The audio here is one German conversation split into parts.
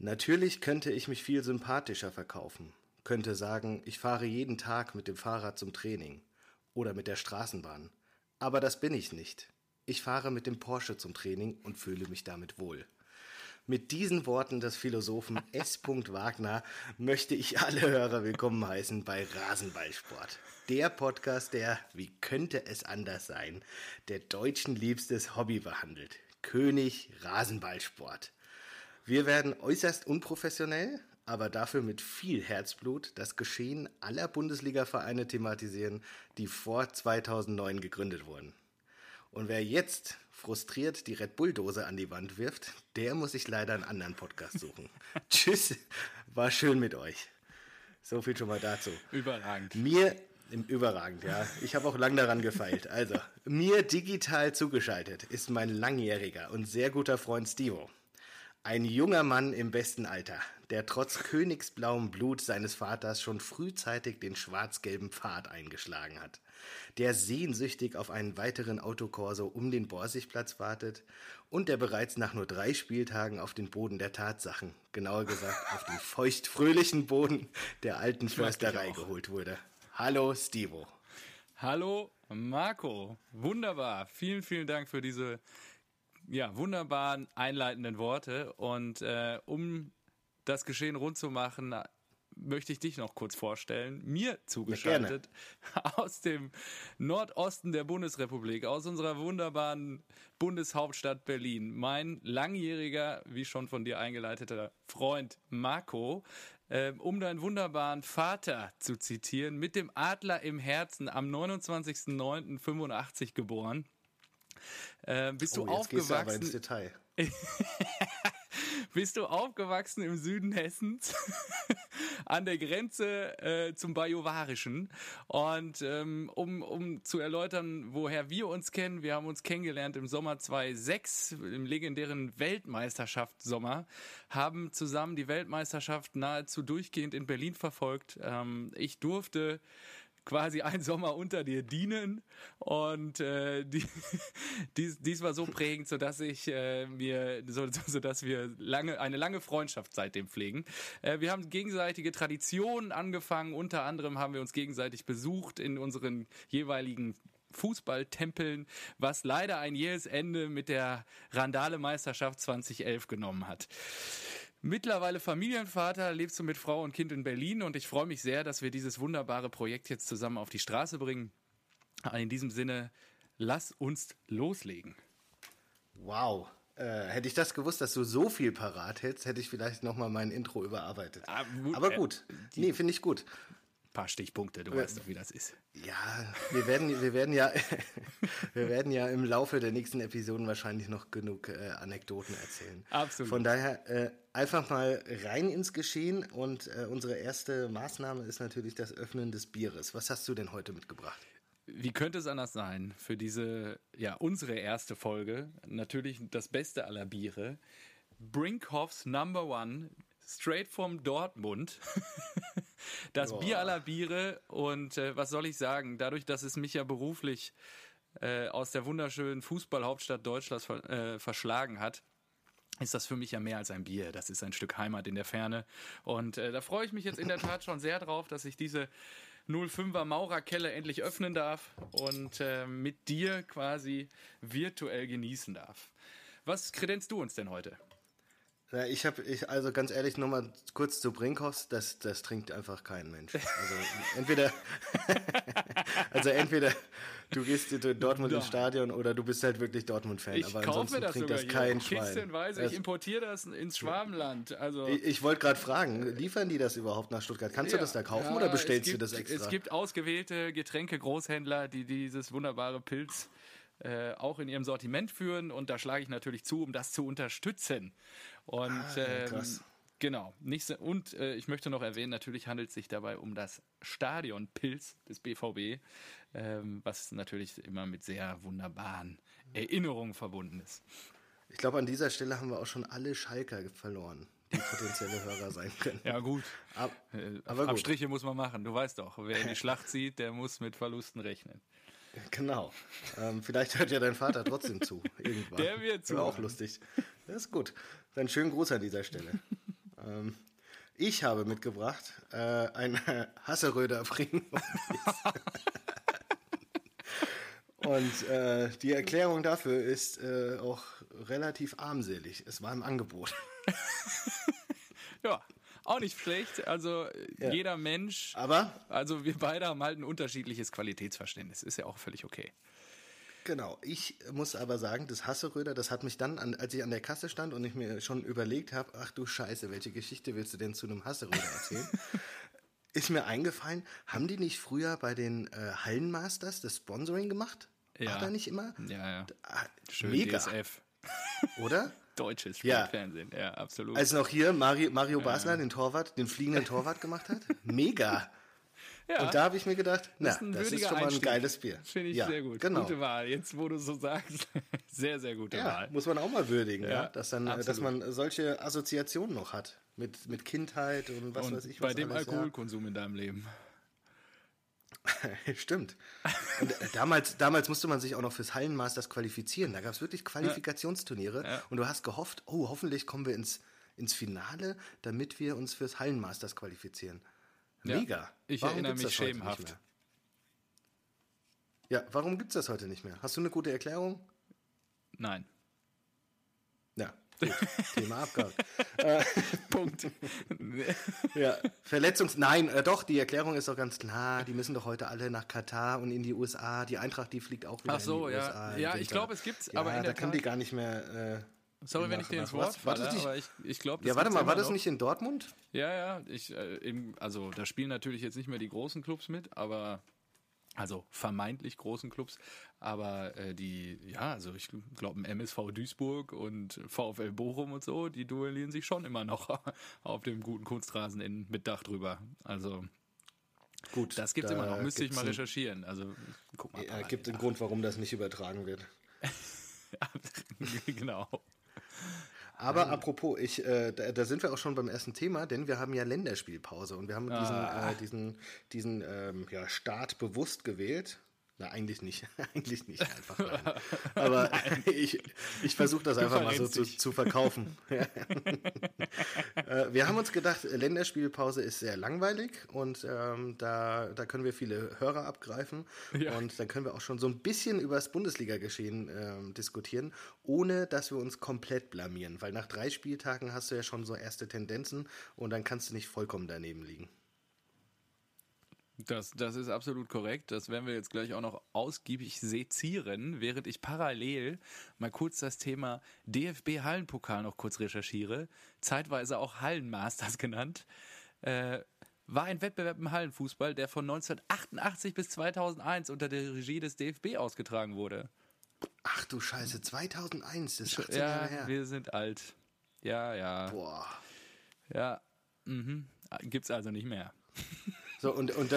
Natürlich könnte ich mich viel sympathischer verkaufen, könnte sagen, ich fahre jeden Tag mit dem Fahrrad zum Training oder mit der Straßenbahn. Aber das bin ich nicht. Ich fahre mit dem Porsche zum Training und fühle mich damit wohl. Mit diesen Worten des Philosophen S. Wagner möchte ich alle Hörer willkommen heißen bei Rasenballsport. Der Podcast, der, wie könnte es anders sein, der Deutschen liebstes Hobby behandelt. König Rasenballsport. Wir werden äußerst unprofessionell, aber dafür mit viel Herzblut das Geschehen aller Bundesliga-Vereine thematisieren, die vor 2009 gegründet wurden. Und wer jetzt frustriert die Red Bull-Dose an die Wand wirft, der muss sich leider einen anderen Podcast suchen. Tschüss, war schön mit euch. So viel schon mal dazu. Überragend. Mir im überragend, ja. Ich habe auch lang daran gefeilt. Also, mir digital zugeschaltet ist mein langjähriger und sehr guter Freund Stivo. Ein junger Mann im besten Alter, der trotz königsblauem Blut seines Vaters schon frühzeitig den schwarz-gelben Pfad eingeschlagen hat, der sehnsüchtig auf einen weiteren Autokorso um den Borsigplatz wartet und der bereits nach nur drei Spieltagen auf den Boden der Tatsachen, genauer gesagt auf den feuchtfröhlichen Boden der alten Försterei geholt wurde. Hallo Stivo. Hallo Marco. Wunderbar. Vielen, vielen Dank für diese ja, wunderbaren einleitenden Worte. Und äh, um das Geschehen rund zu machen, möchte ich dich noch kurz vorstellen. Mir zugeschaltet ja, aus dem Nordosten der Bundesrepublik, aus unserer wunderbaren Bundeshauptstadt Berlin. Mein langjähriger, wie schon von dir eingeleiteter Freund Marco, äh, um deinen wunderbaren Vater zu zitieren, mit dem Adler im Herzen am 29.09.85 geboren. Äh, bist du oh, jetzt aufgewachsen? Du aber ins Detail. bist du aufgewachsen im Süden Hessens an der Grenze äh, zum Bajuwarischen. Und ähm, um, um zu erläutern, woher wir uns kennen, wir haben uns kennengelernt im Sommer 2006, im legendären Weltmeisterschaftssommer, haben zusammen die Weltmeisterschaft nahezu durchgehend in Berlin verfolgt. Ähm, ich durfte quasi ein Sommer unter dir dienen und äh, die, dies, dies war so prägend, so dass ich äh, mir so, so dass wir lange eine lange Freundschaft seitdem pflegen. Äh, wir haben gegenseitige Traditionen angefangen. Unter anderem haben wir uns gegenseitig besucht in unseren jeweiligen Fußballtempeln, was leider ein jähes Ende mit der Randale-Meisterschaft 2011 genommen hat. Mittlerweile Familienvater, lebst du mit Frau und Kind in Berlin und ich freue mich sehr, dass wir dieses wunderbare Projekt jetzt zusammen auf die Straße bringen. In diesem Sinne, lass uns loslegen. Wow. Äh, hätte ich das gewusst, dass du so viel parat hättest, hätte ich vielleicht nochmal mein Intro überarbeitet. Ah, Aber gut. Äh, nee, finde ich gut paar Stichpunkte, du weißt doch, wie das ist. Ja, wir werden, wir werden ja, wir werden ja im Laufe der nächsten Episoden wahrscheinlich noch genug äh, Anekdoten erzählen. Absolut. Von daher äh, einfach mal rein ins Geschehen und äh, unsere erste Maßnahme ist natürlich das Öffnen des Bieres. Was hast du denn heute mitgebracht? Wie könnte es anders sein für diese, ja, unsere erste Folge? Natürlich das Beste aller Biere. Brinkhoffs Number One straight from Dortmund. das Boah. Bier aller Biere. Und äh, was soll ich sagen? Dadurch, dass es mich ja beruflich äh, aus der wunderschönen Fußballhauptstadt Deutschlands ver äh, verschlagen hat, ist das für mich ja mehr als ein Bier. Das ist ein Stück Heimat in der Ferne. Und äh, da freue ich mich jetzt in der Tat schon sehr drauf, dass ich diese 05er Maurerkelle endlich öffnen darf und äh, mit dir quasi virtuell genießen darf. Was kredenzt du uns denn heute? Ja, ich habe, ich, also ganz ehrlich, nochmal kurz zu Brinkhoffs, das, das trinkt einfach kein Mensch. Also entweder, also entweder du gehst in Dortmund ins Stadion oder du bist halt wirklich Dortmund-Fan. Aber ansonsten das trinkt das kein. Schwein. Weise, ich importiere das ins Schwabenland. Also ich, ich wollte gerade fragen, liefern die das überhaupt nach Stuttgart? Kannst ja, du das da kaufen ja, oder bestellst gibt, du das extra? Es gibt ausgewählte Getränke-Großhändler, die dieses wunderbare Pilz äh, auch in ihrem Sortiment führen und da schlage ich natürlich zu, um das zu unterstützen. Und ah, ähm, genau, nicht und äh, ich möchte noch erwähnen, natürlich handelt es sich dabei um das Stadionpilz des BVB, ähm, was natürlich immer mit sehr wunderbaren Erinnerungen verbunden ist. Ich glaube, an dieser Stelle haben wir auch schon alle Schalker verloren die potenzielle Hörer sein können. Ja, gut. Ab, äh, aber gut. Abstriche muss man machen. Du weißt doch, wer in die Schlacht zieht, der muss mit Verlusten rechnen. Genau. Ähm, vielleicht hört ja dein Vater trotzdem zu. Irgendwann. Der wird zu. auch lustig. Das ist gut. Dann schönen Gruß an dieser Stelle. Ähm, ich habe mitgebracht äh, ein Hasseröder Premium. Und äh, die Erklärung dafür ist äh, auch relativ armselig. Es war im Angebot. ja, auch nicht schlecht. Also ja. jeder Mensch. Aber? Also wir beide haben halt ein unterschiedliches Qualitätsverständnis. Ist ja auch völlig okay. Genau. Ich muss aber sagen, das Hasseröder, das hat mich dann, an, als ich an der Kasse stand und ich mir schon überlegt habe, ach du Scheiße, welche Geschichte willst du denn zu einem Hasseröder erzählen? ist mir eingefallen, haben die nicht früher bei den äh, Hallenmasters das Sponsoring gemacht? Ja. Macht er nicht immer? Ja, ja. Ah, Schön Mega. DSF. Oder? Deutsches Sportfernsehen, ja. ja, absolut. Als noch hier Mario, Mario Basler den Torwart, den fliegenden Torwart gemacht hat? Mega. Ja. Und da habe ich mir gedacht, na, das ist, das ist schon mal ein geiles Bier. Finde ich ja, sehr gut. Genau. Gute Wahl. Jetzt, wo du so sagst, sehr, sehr gute ja, Wahl. Muss man auch mal würdigen, ja, dass, dann, dass man solche Assoziationen noch hat. Mit, mit Kindheit und was und weiß ich. Was bei dem alles, Alkoholkonsum in deinem Leben. Stimmt. Und äh, damals, damals musste man sich auch noch fürs Hallenmasters qualifizieren. Da gab es wirklich Qualifikationsturniere. Ja. Und du hast gehofft, oh, hoffentlich kommen wir ins, ins Finale, damit wir uns fürs Hallenmasters qualifizieren. Mega. Ja, ich warum erinnere mich schemenhaft. Ja, warum gibt es das heute nicht mehr? Hast du eine gute Erklärung? Nein. Ja, Gut, Thema abgehakt. Äh, Punkt. ja, Verletzungs... Nein, äh, doch, die Erklärung ist doch ganz klar. Die müssen doch heute alle nach Katar und in die USA. Die Eintracht, die fliegt auch wieder Ach so, in die ja. USA. Ja, ich glaube, es gibt's, ja, aber in da kann die gar nicht mehr... Äh, Sorry, wenn ich dir ins Wort falle, aber ich, ich glaube, Ja, warte mal, war das noch. nicht in Dortmund? Ja, ja, ich, äh, eben, also da spielen natürlich jetzt nicht mehr die großen Clubs mit, aber also vermeintlich großen Clubs, aber äh, die, ja, also ich glaube, MSV Duisburg und VfL Bochum und so, die duellieren sich schon immer noch auf dem guten Kunstrasen in, mit Dach drüber. Also gut, das gibt's da immer noch. Müsste ich mal recherchieren. Also guck mal. Ja, gibt einen Grund, warum das nicht übertragen wird. genau. Aber ähm. apropos, ich, äh, da, da, sind wir auch schon beim ersten Thema, denn wir haben ja Länderspielpause und wir haben diesen, ah. äh, diesen, diesen ähm, ja, Start bewusst gewählt. Na, eigentlich nicht. eigentlich nicht einfach. Nein. Aber ich, ich versuche das einfach mal so zu, zu verkaufen. äh, wir haben uns gedacht, Länderspielpause ist sehr langweilig und ähm, da, da können wir viele Hörer abgreifen. Ja. Und dann können wir auch schon so ein bisschen über das Bundesliga-Geschehen ähm, diskutieren, ohne dass wir uns komplett blamieren. Weil nach drei Spieltagen hast du ja schon so erste Tendenzen und dann kannst du nicht vollkommen daneben liegen. Das, das ist absolut korrekt. Das werden wir jetzt gleich auch noch ausgiebig sezieren, während ich parallel mal kurz das Thema DFB Hallenpokal noch kurz recherchiere. Zeitweise auch Hallenmasters genannt. Äh, war ein Wettbewerb im Hallenfußball, der von 1988 bis 2001 unter der Regie des DFB ausgetragen wurde. Ach du Scheiße, 2001, das ist 18 ja, Jahre her. wir sind alt. Ja, ja. Boah. Ja, mhm. gibt's also nicht mehr. So, und, und,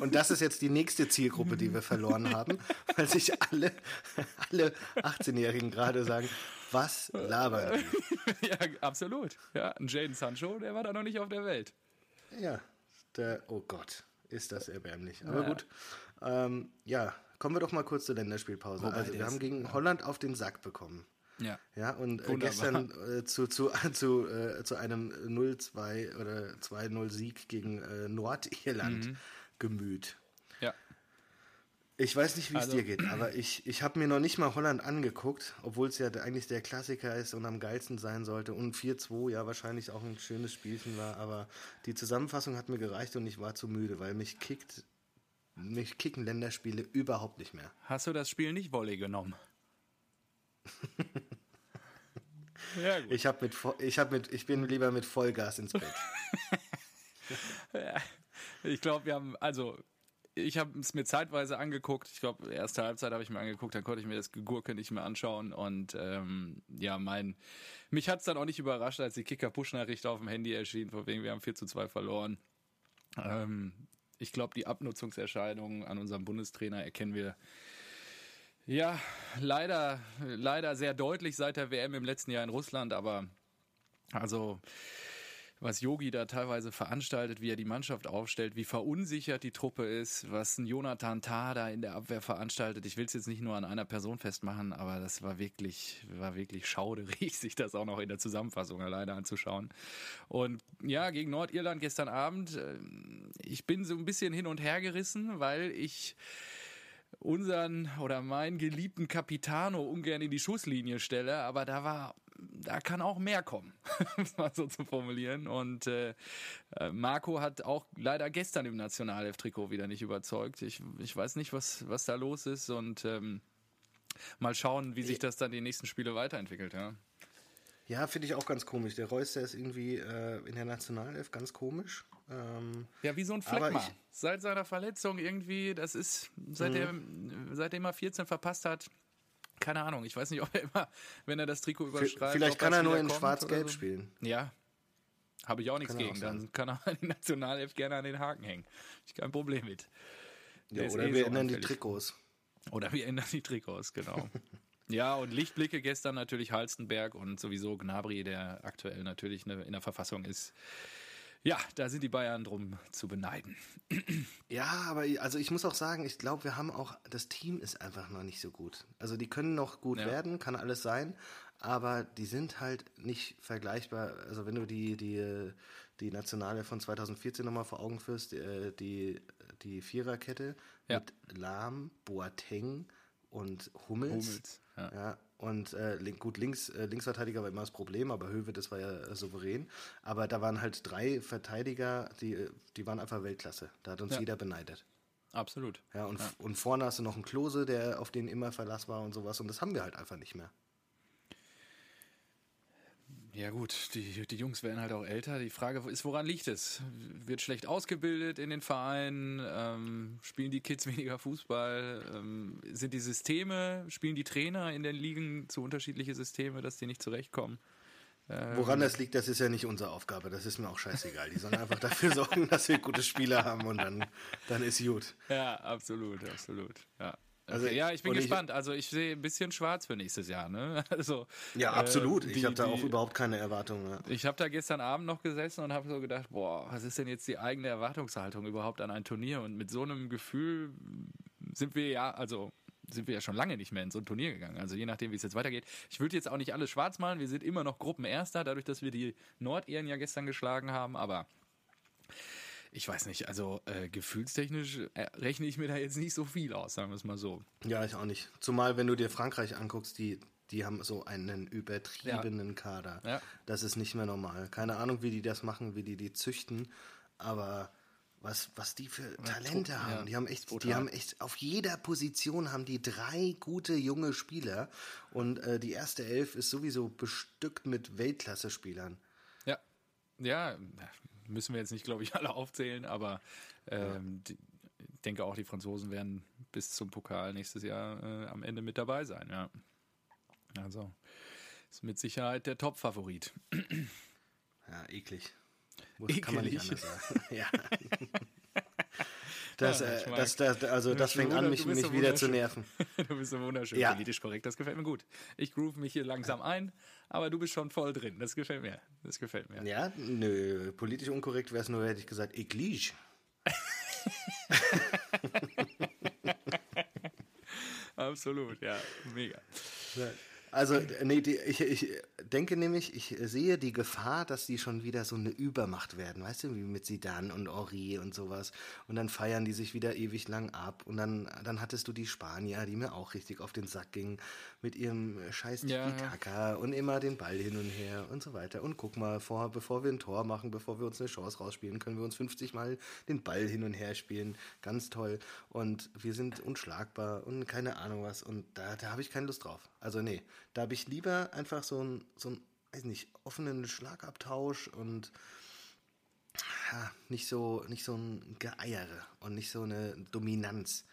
und das ist jetzt die nächste Zielgruppe, die wir verloren haben, weil sich alle, alle 18-Jährigen gerade sagen, was labern die? Ja, absolut. Ja, ein Jaden Sancho, der war da noch nicht auf der Welt. Ja, der, oh Gott, ist das erbärmlich. Aber ja. gut, ähm, ja, kommen wir doch mal kurz zur Länderspielpause. Wobei also, wir haben gegen Holland auf den Sack bekommen. Ja. Ja, und äh, gestern äh, zu, zu, zu, äh, zu einem 0-2 oder 2-0 Sieg gegen äh, Nordirland mhm. gemüht. Ja. Ich weiß nicht, wie es also, dir geht, aber ich, ich habe mir noch nicht mal Holland angeguckt, obwohl es ja eigentlich der Klassiker ist und am geilsten sein sollte. Und 4-2 ja wahrscheinlich auch ein schönes Spielchen war, aber die Zusammenfassung hat mir gereicht und ich war zu müde, weil mich kickt, mich kicken Länderspiele überhaupt nicht mehr. Hast du das Spiel nicht Volley genommen? Ja, gut. Ich, hab mit, ich, hab mit, ich bin lieber mit Vollgas ins Bett. ja, ich glaube, wir haben, also ich habe es mir zeitweise angeguckt. Ich glaube, erste Halbzeit habe ich mir angeguckt, dann konnte ich mir das Gegurke nicht mehr anschauen. Und ähm, ja, mein, mich hat es dann auch nicht überrascht, als die Kicker-Push-Nachricht auf dem Handy erschien, von wegen wir haben 4 zu 2 verloren. Ähm, ich glaube, die Abnutzungserscheinungen an unserem Bundestrainer erkennen wir ja, leider, leider sehr deutlich seit der WM im letzten Jahr in Russland, aber also was Yogi da teilweise veranstaltet, wie er die Mannschaft aufstellt, wie verunsichert die Truppe ist, was ein Jonathan Tah da in der Abwehr veranstaltet. Ich will es jetzt nicht nur an einer Person festmachen, aber das war wirklich, war wirklich schauderig, sich das auch noch in der Zusammenfassung alleine anzuschauen. Und ja, gegen Nordirland gestern Abend, äh, ich bin so ein bisschen hin und her gerissen, weil ich unseren oder meinen geliebten Capitano ungern in die Schusslinie stelle, aber da war da kann auch mehr kommen, um es mal so zu formulieren. Und äh, äh, Marco hat auch leider gestern im Nationalelf-Trikot wieder nicht überzeugt. Ich, ich weiß nicht, was, was da los ist und ähm, mal schauen, wie sich das dann die nächsten Spiele weiterentwickelt. Ja, ja finde ich auch ganz komisch. Der Reus, der ist irgendwie äh, in der Nationalelf ganz komisch. Ähm, ja, wie so ein Fleckma. Seit seiner Verletzung irgendwie, das ist, seit mhm. er, seitdem er 14 verpasst hat, keine Ahnung, ich weiß nicht, ob er immer, wenn er das Trikot überschreibt. Vielleicht kann er nur in Schwarz-Gelb so. spielen. Ja. Habe ich auch nichts kann gegen. Dann kann er die Nationalelf gerne an den Haken hängen. Ich kein Problem mit. Ja, oder eh wir so ändern anfällig. die Trikots. Oder wir ändern die Trikots, genau. ja, und Lichtblicke gestern natürlich Halstenberg und sowieso Gnabry, der aktuell natürlich in der Verfassung ist, ja, da sind die Bayern drum zu beneiden. Ja, aber also ich muss auch sagen, ich glaube, wir haben auch, das Team ist einfach noch nicht so gut. Also die können noch gut ja. werden, kann alles sein, aber die sind halt nicht vergleichbar. Also wenn du die, die, die Nationale von 2014 nochmal vor Augen führst, äh, die, die Viererkette ja. mit Lahm, Boateng und Hummels. Hummels ja. ja. Und äh, gut, links, äh, Linksverteidiger war immer das Problem, aber Höwe, das war ja äh, souverän. Aber da waren halt drei Verteidiger, die, äh, die waren einfach Weltklasse. Da hat uns ja. jeder beneidet. Absolut. Ja und, ja. und vorne hast du noch einen Klose, der auf den immer Verlass war und sowas. Und das haben wir halt einfach nicht mehr. Ja gut, die, die Jungs werden halt auch älter. Die Frage ist, woran liegt es? Wird schlecht ausgebildet in den Vereinen? Ähm, spielen die Kids weniger Fußball? Ähm, sind die Systeme, spielen die Trainer in den Ligen zu unterschiedliche Systeme, dass die nicht zurechtkommen? Ähm, Woran das liegt, das ist ja nicht unsere Aufgabe. Das ist mir auch scheißegal. Die sollen einfach dafür sorgen, dass wir gute Spieler haben und dann, dann ist gut. Ja, absolut, absolut. Ja. Also okay, ja, ich bin gespannt. Ich, also ich sehe ein bisschen schwarz für nächstes Jahr. Ne? Also ja, absolut. Äh, die, ich habe da auch überhaupt keine Erwartungen. Ja. Ich habe da gestern Abend noch gesessen und habe so gedacht, boah, was ist denn jetzt die eigene Erwartungshaltung überhaupt an ein Turnier? Und mit so einem Gefühl sind wir ja, also sind wir ja schon lange nicht mehr in so ein Turnier gegangen. Also je nachdem, wie es jetzt weitergeht. Ich würde jetzt auch nicht alles schwarz malen. Wir sind immer noch Gruppenerster, dadurch, dass wir die Nordiren ja gestern geschlagen haben. Aber ich weiß nicht, also äh, gefühlstechnisch äh, rechne ich mir da jetzt nicht so viel aus, sagen wir es mal so. Ja, ich auch nicht. Zumal, wenn du dir Frankreich anguckst, die, die haben so einen übertriebenen ja. Kader. Ja. Das ist nicht mehr normal. Keine Ahnung, wie die das machen, wie die die züchten, aber was, was die für Talente ja, haben. Die haben echt, die haben echt, auf jeder Position haben die drei gute junge Spieler und äh, die erste Elf ist sowieso bestückt mit Weltklasse-Spielern. Ja, ja, müssen wir jetzt nicht, glaube ich, alle aufzählen, aber ähm, die, ich denke auch, die Franzosen werden bis zum Pokal nächstes Jahr äh, am Ende mit dabei sein, ja. Also ist mit Sicherheit der Top-Favorit. Ja, eklig. Muss, eklig. Kann man nicht anders sagen. ja. Das, ja, äh, das, das, also das fängt an, mich, mich so wieder zu nerven. du bist so wunderschön ja. politisch korrekt, das gefällt mir gut. Ich groove mich hier langsam ein, aber du bist schon voll drin. Das gefällt mir. Das gefällt mir. Ja, nö, politisch unkorrekt wäre es nur, hätte ich gesagt, eklige. Absolut, ja, mega. Also, nee, die, ich, ich denke nämlich, ich sehe die Gefahr, dass die schon wieder so eine Übermacht werden, weißt du, wie mit Sidan und Ori und sowas. Und dann feiern die sich wieder ewig lang ab. Und dann, dann hattest du die Spanier, die mir auch richtig auf den Sack gingen, mit ihrem scheiß Tiki-Taka ja. und immer den Ball hin und her und so weiter. Und guck mal, vor, bevor wir ein Tor machen, bevor wir uns eine Chance rausspielen, können wir uns 50 Mal den Ball hin und her spielen. Ganz toll. Und wir sind unschlagbar und keine Ahnung was. Und da, da habe ich keine Lust drauf. Also nee, da habe ich lieber einfach so ein, so ein, weiß nicht, offenen Schlagabtausch und ja, nicht so, nicht so ein Geeiere und nicht so eine Dominanz.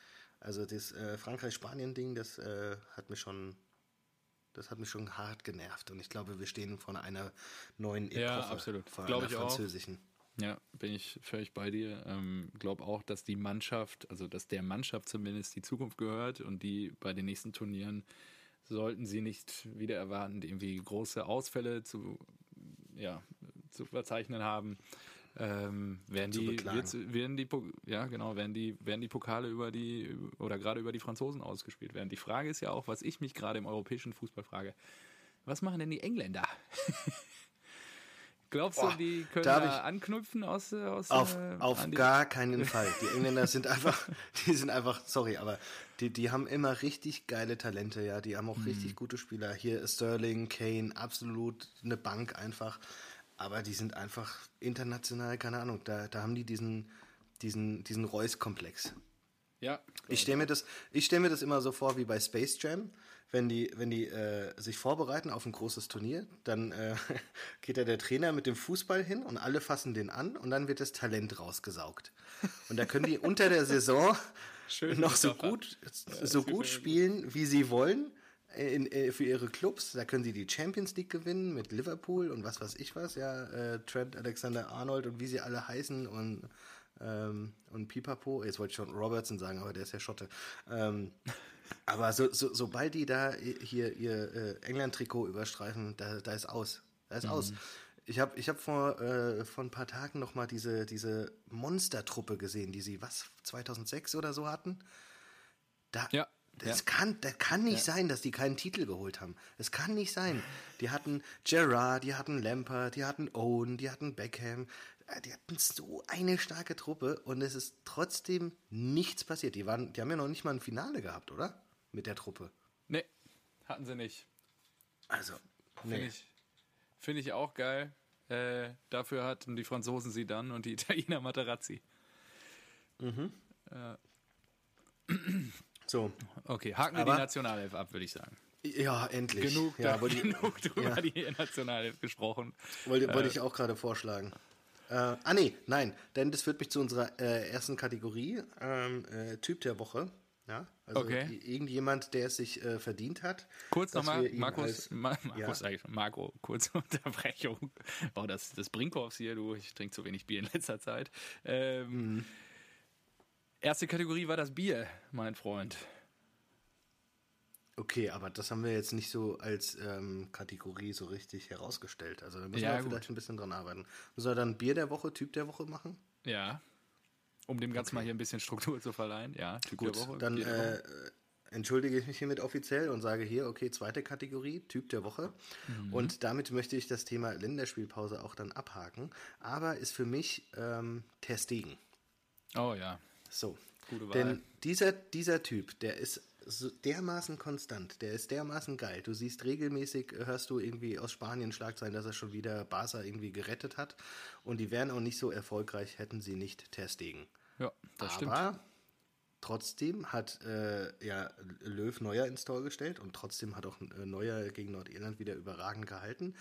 Also das äh, Frankreich-Spanien-Ding, das äh, hat mich schon, das hat mich schon hart genervt. Und ich glaube, wir stehen vor einer neuen Epoche. Ja, absolut. Vor glaube einer französischen. Auch. Ja, bin ich völlig bei dir. Ähm, glaube auch, dass die Mannschaft, also dass der Mannschaft zumindest die Zukunft gehört und die bei den nächsten Turnieren sollten sie nicht wieder erwarten, irgendwie große Ausfälle zu, ja, zu verzeichnen haben, ähm, werden, Zu die, wird's- werden die, ja genau, werden die, werden die Pokale über die oder gerade über die Franzosen ausgespielt werden. Die Frage ist ja auch, was ich mich gerade im europäischen Fußball frage: Was machen denn die Engländer? Glaubst Boah, du, die können da da, anknüpfen aus, äh, aus Auf, äh, auf gar keinen Fall. Die Engländer sind einfach, die sind einfach, sorry, aber die, die haben immer richtig geile Talente, ja. Die haben auch Mhm. richtig gute Spieler. Hier Sterling, Kane, absolut eine Bank einfach. Aber die sind einfach international, keine Ahnung, da, da haben die diesen, diesen, diesen Reus-Komplex. Ja, Ich stelle mir, das- ich stell mir das immer so vor wie bei Space Jam. Wenn die, wenn die äh, sich vorbereiten auf ein großes Turnier, dann äh, geht da der Trainer mit dem Fußball hin und alle fassen den an und dann wird das Talent rausgesaugt. Und da können die unter der Saison Schön noch so gut, so das gefällt gut spielen, wie sie wollen in, äh, für ihre Clubs. Da können sie die Champions League gewinnen mit Liverpool und was weiß ich was, ja, äh, Trent Alexander Arnold und wie sie alle heißen und ähm, und Pipapo, jetzt wollte ich schon Robertson sagen, aber der ist ja Schotte. Ähm, aber so, so, sobald die da hier ihr äh, England-Trikot überstreifen, da, da ist aus. Da ist aus. Ich habe ich hab vor, äh, vor ein paar Tagen noch mal diese, diese Monstertruppe gesehen, die sie, was, 2006 oder so hatten. Da, Ja, Das, ja. Kann, das kann nicht sein, dass die keinen Titel geholt haben. Es kann nicht sein. Die hatten Gerard, die hatten Lampard, die hatten Owen, die hatten Beckham. Äh, Die hatten so eine starke Truppe und es ist trotzdem nichts passiert. Die, waren, die haben ja noch nicht mal ein Finale gehabt, oder? Mit der Truppe. Nee, hatten sie nicht. Also, Finde nee. ich, find ich auch geil. Äh, dafür hatten die Franzosen sie dann und die Italiener Materazzi. So, Okay, haken wir die Nationalelf ab, würde ich sagen. ja, endlich. Genug, ja, da, genug drüber ja. die Nationalelf gesprochen. wollte, wollte ich auch gerade vorschlagen. Äh, ah, nee, nein, denn das führt mich zu unserer äh, ersten Kategorie, ähm, äh, Typ der Woche. Ja, also Okay. irgendjemand, der es sich äh, verdient hat. Kurz nochmal, Markus, als- Ma Markus Ja. Marco, kurze Unterbrechung. Oh, das, das Brinkhoffs hier, du, ich trinke zu wenig Bier in letzter Zeit. Ähm, Mhm. Erste Kategorie war das Bier, mein Freund. Okay, aber das haben wir jetzt nicht so als ähm, Kategorie so richtig herausgestellt. Also da müssen Ja, wir gut. vielleicht ein bisschen dran arbeiten. Müssen wir dann Bier der Woche, Typ der Woche machen? Ja. Um dem Ganzen mal hier ein bisschen Struktur zu verleihen. Ja, Typ Gut, der Woche. dann der Woche. äh, entschuldige ich mich hiermit offiziell und sage hier, okay, zweite Kategorie, Typ der Woche. Mhm. Und damit möchte ich das Thema Länderspielpause auch dann abhaken. Aber ist für mich ähm, Ter Stegen. Oh ja. So. Gute Wahl. Denn dieser, dieser Typ, der ist so dermaßen konstant, der ist dermaßen geil. Du siehst regelmäßig, hörst du irgendwie aus Spanien Schlagzeilen, dass er schon wieder Barca irgendwie gerettet hat. Und die wären auch nicht so erfolgreich, hätten sie nicht Ter Stegen. Ja, das stimmt. Aber trotzdem hat äh, ja, Löw Neuer ins Tor gestellt und trotzdem hat auch äh, Neuer gegen Nordirland wieder überragend gehalten.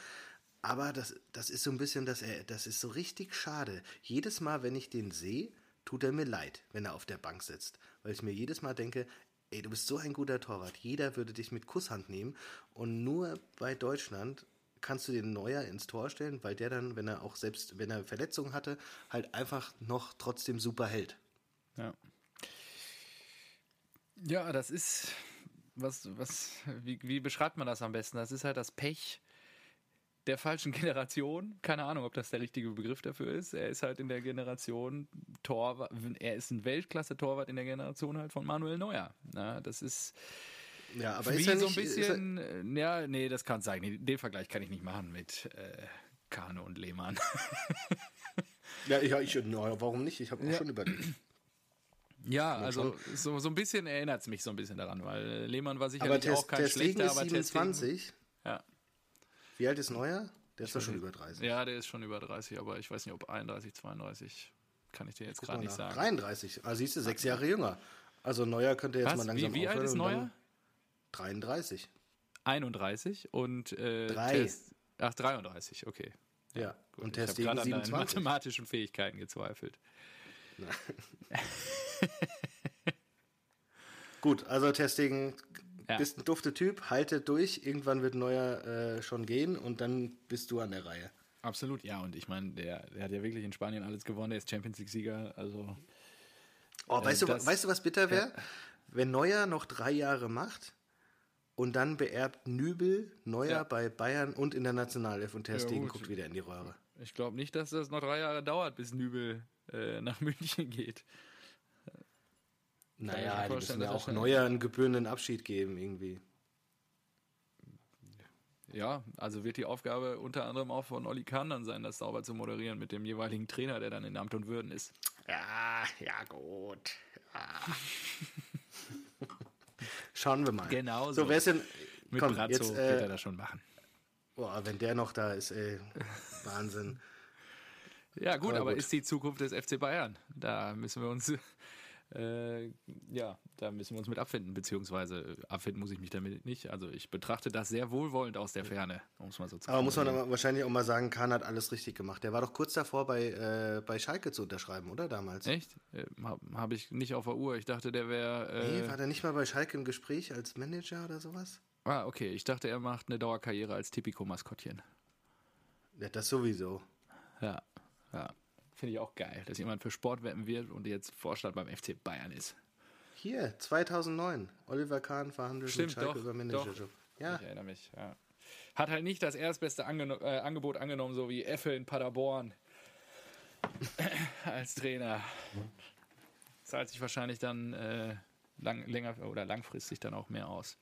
Aber das, das ist so ein bisschen, das, äh, das ist so richtig schade. Jedes Mal, wenn ich den sehe, tut er mir leid, wenn er auf der Bank sitzt. Weil ich mir jedes Mal denke, ey, du bist so ein guter Torwart. Jeder würde dich mit Kusshand nehmen. Und nur bei Deutschland kannst du den Neuer ins Tor stellen, weil der dann, wenn er auch selbst, wenn er Verletzungen hatte, halt einfach noch trotzdem super hält. Ja. Ja, das ist, was, was, wie, wie beschreibt man das am besten? Das ist halt das Pech der falschen Generation. Keine Ahnung, ob das der richtige Begriff dafür ist. Er ist halt in der Generation Torwart, er ist ein Weltklasse-Torwart in der Generation halt von Manuel Neuer. Na, das ist Ja, aber ist er so nicht, ein er, bisschen, äh, ja, nee, das kann sein. Den Vergleich kann ich nicht machen mit äh, Kane und Lehmann. ja, ja, ich, na, warum nicht? Ich habe auch schon überlegt. Ja, also so, so ein bisschen erinnert es mich so ein bisschen daran, weil äh, Lehmann war Aber sicherlich Ter, auch kein Stegen schlechter, aber Ter Stegen- 27. Ja. Wie alt ist Neuer? Der ist doch schon über 30. ja, der ist schon über 30, aber ich weiß nicht, ob 31, 32, kann ich dir jetzt gerade nicht sagen. 33. Also siehst du, sechs Jahre jünger. Also Neuer könnte jetzt mal Was? langsam Wie, wie alt ist Neuer? 33. 31 und äh, Drei. Test, ach 33, okay. Ja. Gut, Und ich Ter habe gerade an deinen 27. mathematischen Fähigkeiten gezweifelt. Gut, also Stegen Ja. bist ein dufte Typ, halte durch. Irgendwann wird Neuer äh, schon gehen und dann bist du an der Reihe. Absolut, ja, und ich meine, der, der hat ja wirklich in Spanien alles gewonnen, der ist Champions League-Sieger, also Oh, weißt, du, das- weißt du, was bitter wäre? Wenn Neuer noch drei Jahre macht und dann beerbt Nübel Neuer Ja. bei Bayern und in der Nationalelf und Ter Ja, Stegen guckt wieder in die Röhre. Ich glaube nicht, dass das noch drei Jahre dauert, bis Nübel äh, nach München geht. Naja, die müssen ja auch Neuer einen gebührenden Abschied geben, irgendwie. Ja, also wird die Aufgabe unter anderem auch von Olli Kahn dann sein, das sauber zu moderieren mit dem jeweiligen Trainer, der dann in Amt und Würden ist. Ja, ja, gut. Ja. Schauen wir mal. Genau so. so wär's denn, mit komm, Brazzo jetzt, äh, wird er das schon machen. Boah, wenn der noch da ist, ey, Wahnsinn. Ja, gut, aber, aber gut. ist die Zukunft des FC Bayern. Da müssen wir uns äh, ja, da müssen wir uns mit abfinden, beziehungsweise abfinden muss ich mich damit nicht. Also ich betrachte das sehr wohlwollend aus der Ferne, um es mal so zu Aber muss man aber wahrscheinlich auch mal sagen, Kahn hat alles richtig gemacht. Der war doch kurz davor, bei, äh, bei Schalke zu unterschreiben, oder damals? Echt? Äh, Habe hab ich nicht auf der Uhr. Ich dachte, der wäre. Äh nee, war der nicht mal bei Schalke im Gespräch als Manager oder sowas? Ah, okay. Ich dachte, er macht eine Dauerkarriere als Tipico-Maskottchen. Ja, das sowieso. Ja, ja. Finde ich auch geil, dass jemand für Sport wetten wird und jetzt Vorstand beim FC Bayern ist. Hier, 2009. Oliver Kahn verhandelt Stimmt, mit Schalke doch, über Managerjob. Ja. Ich erinnere mich, ja. Hat halt nicht das erstbeste Angeno äh, Angebot angenommen, so wie Effe in Paderborn als Trainer. Zahlt sich wahrscheinlich dann äh, lang, länger oder langfristig dann auch mehr aus.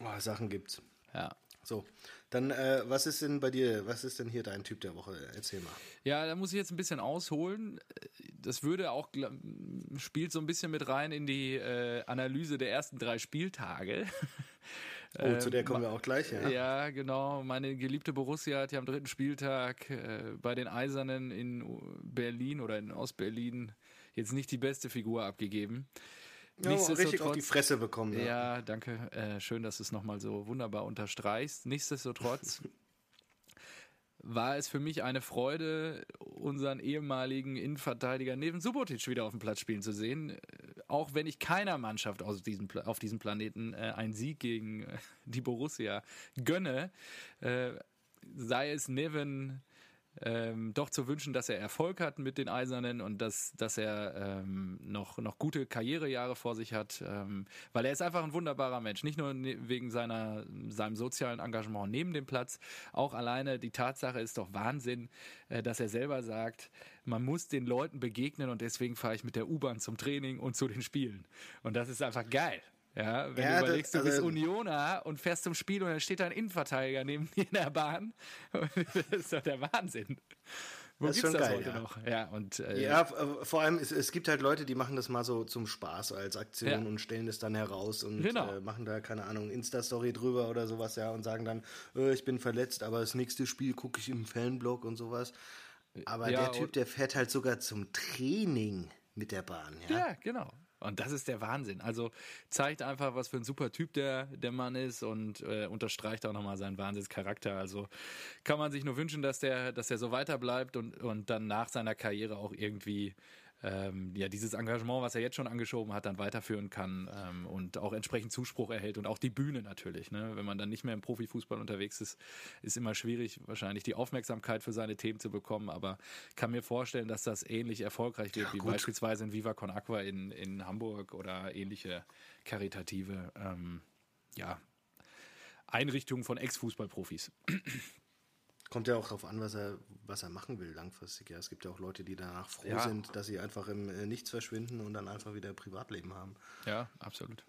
Oh, Sachen gibt's. Ja. So, dann äh, was ist denn bei dir, was ist denn hier dein Typ der Woche? Erzähl mal. Ja, da muss ich jetzt ein bisschen ausholen. Das würde auch, spielt so ein bisschen mit rein in die äh, Analyse der ersten drei Spieltage. Oh, zu der kommen wir auch gleich, ja. Ja, genau. Meine geliebte Borussia hat ja am dritten Spieltag äh, bei den Eisernen in Berlin oder in Ostberlin jetzt nicht die beste Figur abgegeben. Ja, richtig auf die Fresse bekommen. Ja, ja danke. Äh, schön, dass du es nochmal so wunderbar unterstreichst. Nichtsdestotrotz war es für mich eine Freude, unseren ehemaligen Innenverteidiger Neven Subotic wieder auf dem Platz spielen zu sehen. Auch wenn ich keiner Mannschaft aus diesem, auf diesem Planeten äh, einen Sieg gegen äh, die Borussia gönne, äh, sei es Neven ähm, doch zu wünschen, dass er Erfolg hat mit den Eisernen und dass, dass er ähm, noch, noch gute Karrierejahre vor sich hat, ähm, weil er ist einfach ein wunderbarer Mensch. Nicht nur ne, wegen seiner, seinem sozialen Engagement neben dem Platz, auch alleine die Tatsache ist doch Wahnsinn, äh, dass er selber sagt, man muss den Leuten begegnen und deswegen fahre ich mit der U-Bahn zum Training und zu den Spielen. Und das ist einfach geil. Ja, wenn ja, du überlegst, das, also, du bist Unioner und fährst zum Spiel und dann steht da ein Innenverteidiger neben dir in der Bahn. das ist doch der Wahnsinn. Wo das gibt's das geil, heute ja. noch? Ja, und, äh, ja, vor allem, es, es, gibt halt Leute, die machen das mal so zum Spaß als Aktion ja. und stellen das dann heraus und genau. äh, machen da, keine Ahnung, Insta-Story drüber oder sowas, ja, und sagen dann, äh, ich bin verletzt, aber das nächste Spiel gucke ich im Fanblog und sowas. Aber der Typ, der fährt halt sogar zum Training mit der Bahn, ja. Ja, genau. Und das ist der Wahnsinn. Also zeigt einfach, was für ein super Typ der, der Mann ist und äh, unterstreicht auch nochmal seinen Wahnsinnscharakter. Also kann man sich nur wünschen, dass der, dass der so weiter bleibt und, und dann nach seiner Karriere auch irgendwie ähm, ja, dieses Engagement, was er jetzt schon angeschoben hat, dann weiterführen kann ähm, und auch entsprechend Zuspruch erhält und auch die Bühne natürlich. Ne? Wenn man dann nicht mehr im Profifußball unterwegs ist, ist immer schwierig, wahrscheinlich die Aufmerksamkeit für seine Themen zu bekommen, aber kann mir vorstellen, dass das ähnlich erfolgreich wird, ja, wie beispielsweise in Viva Con Aqua in, in Hamburg oder ähnliche karitative ähm, ja, Einrichtungen von Ex-Fußballprofis. Kommt ja auch darauf an, was er, was er machen will langfristig. Ja, es gibt ja auch Leute, die danach froh ja. sind, dass sie einfach im äh, Nichts verschwinden und dann einfach wieder Privatleben haben. Ja, absolut.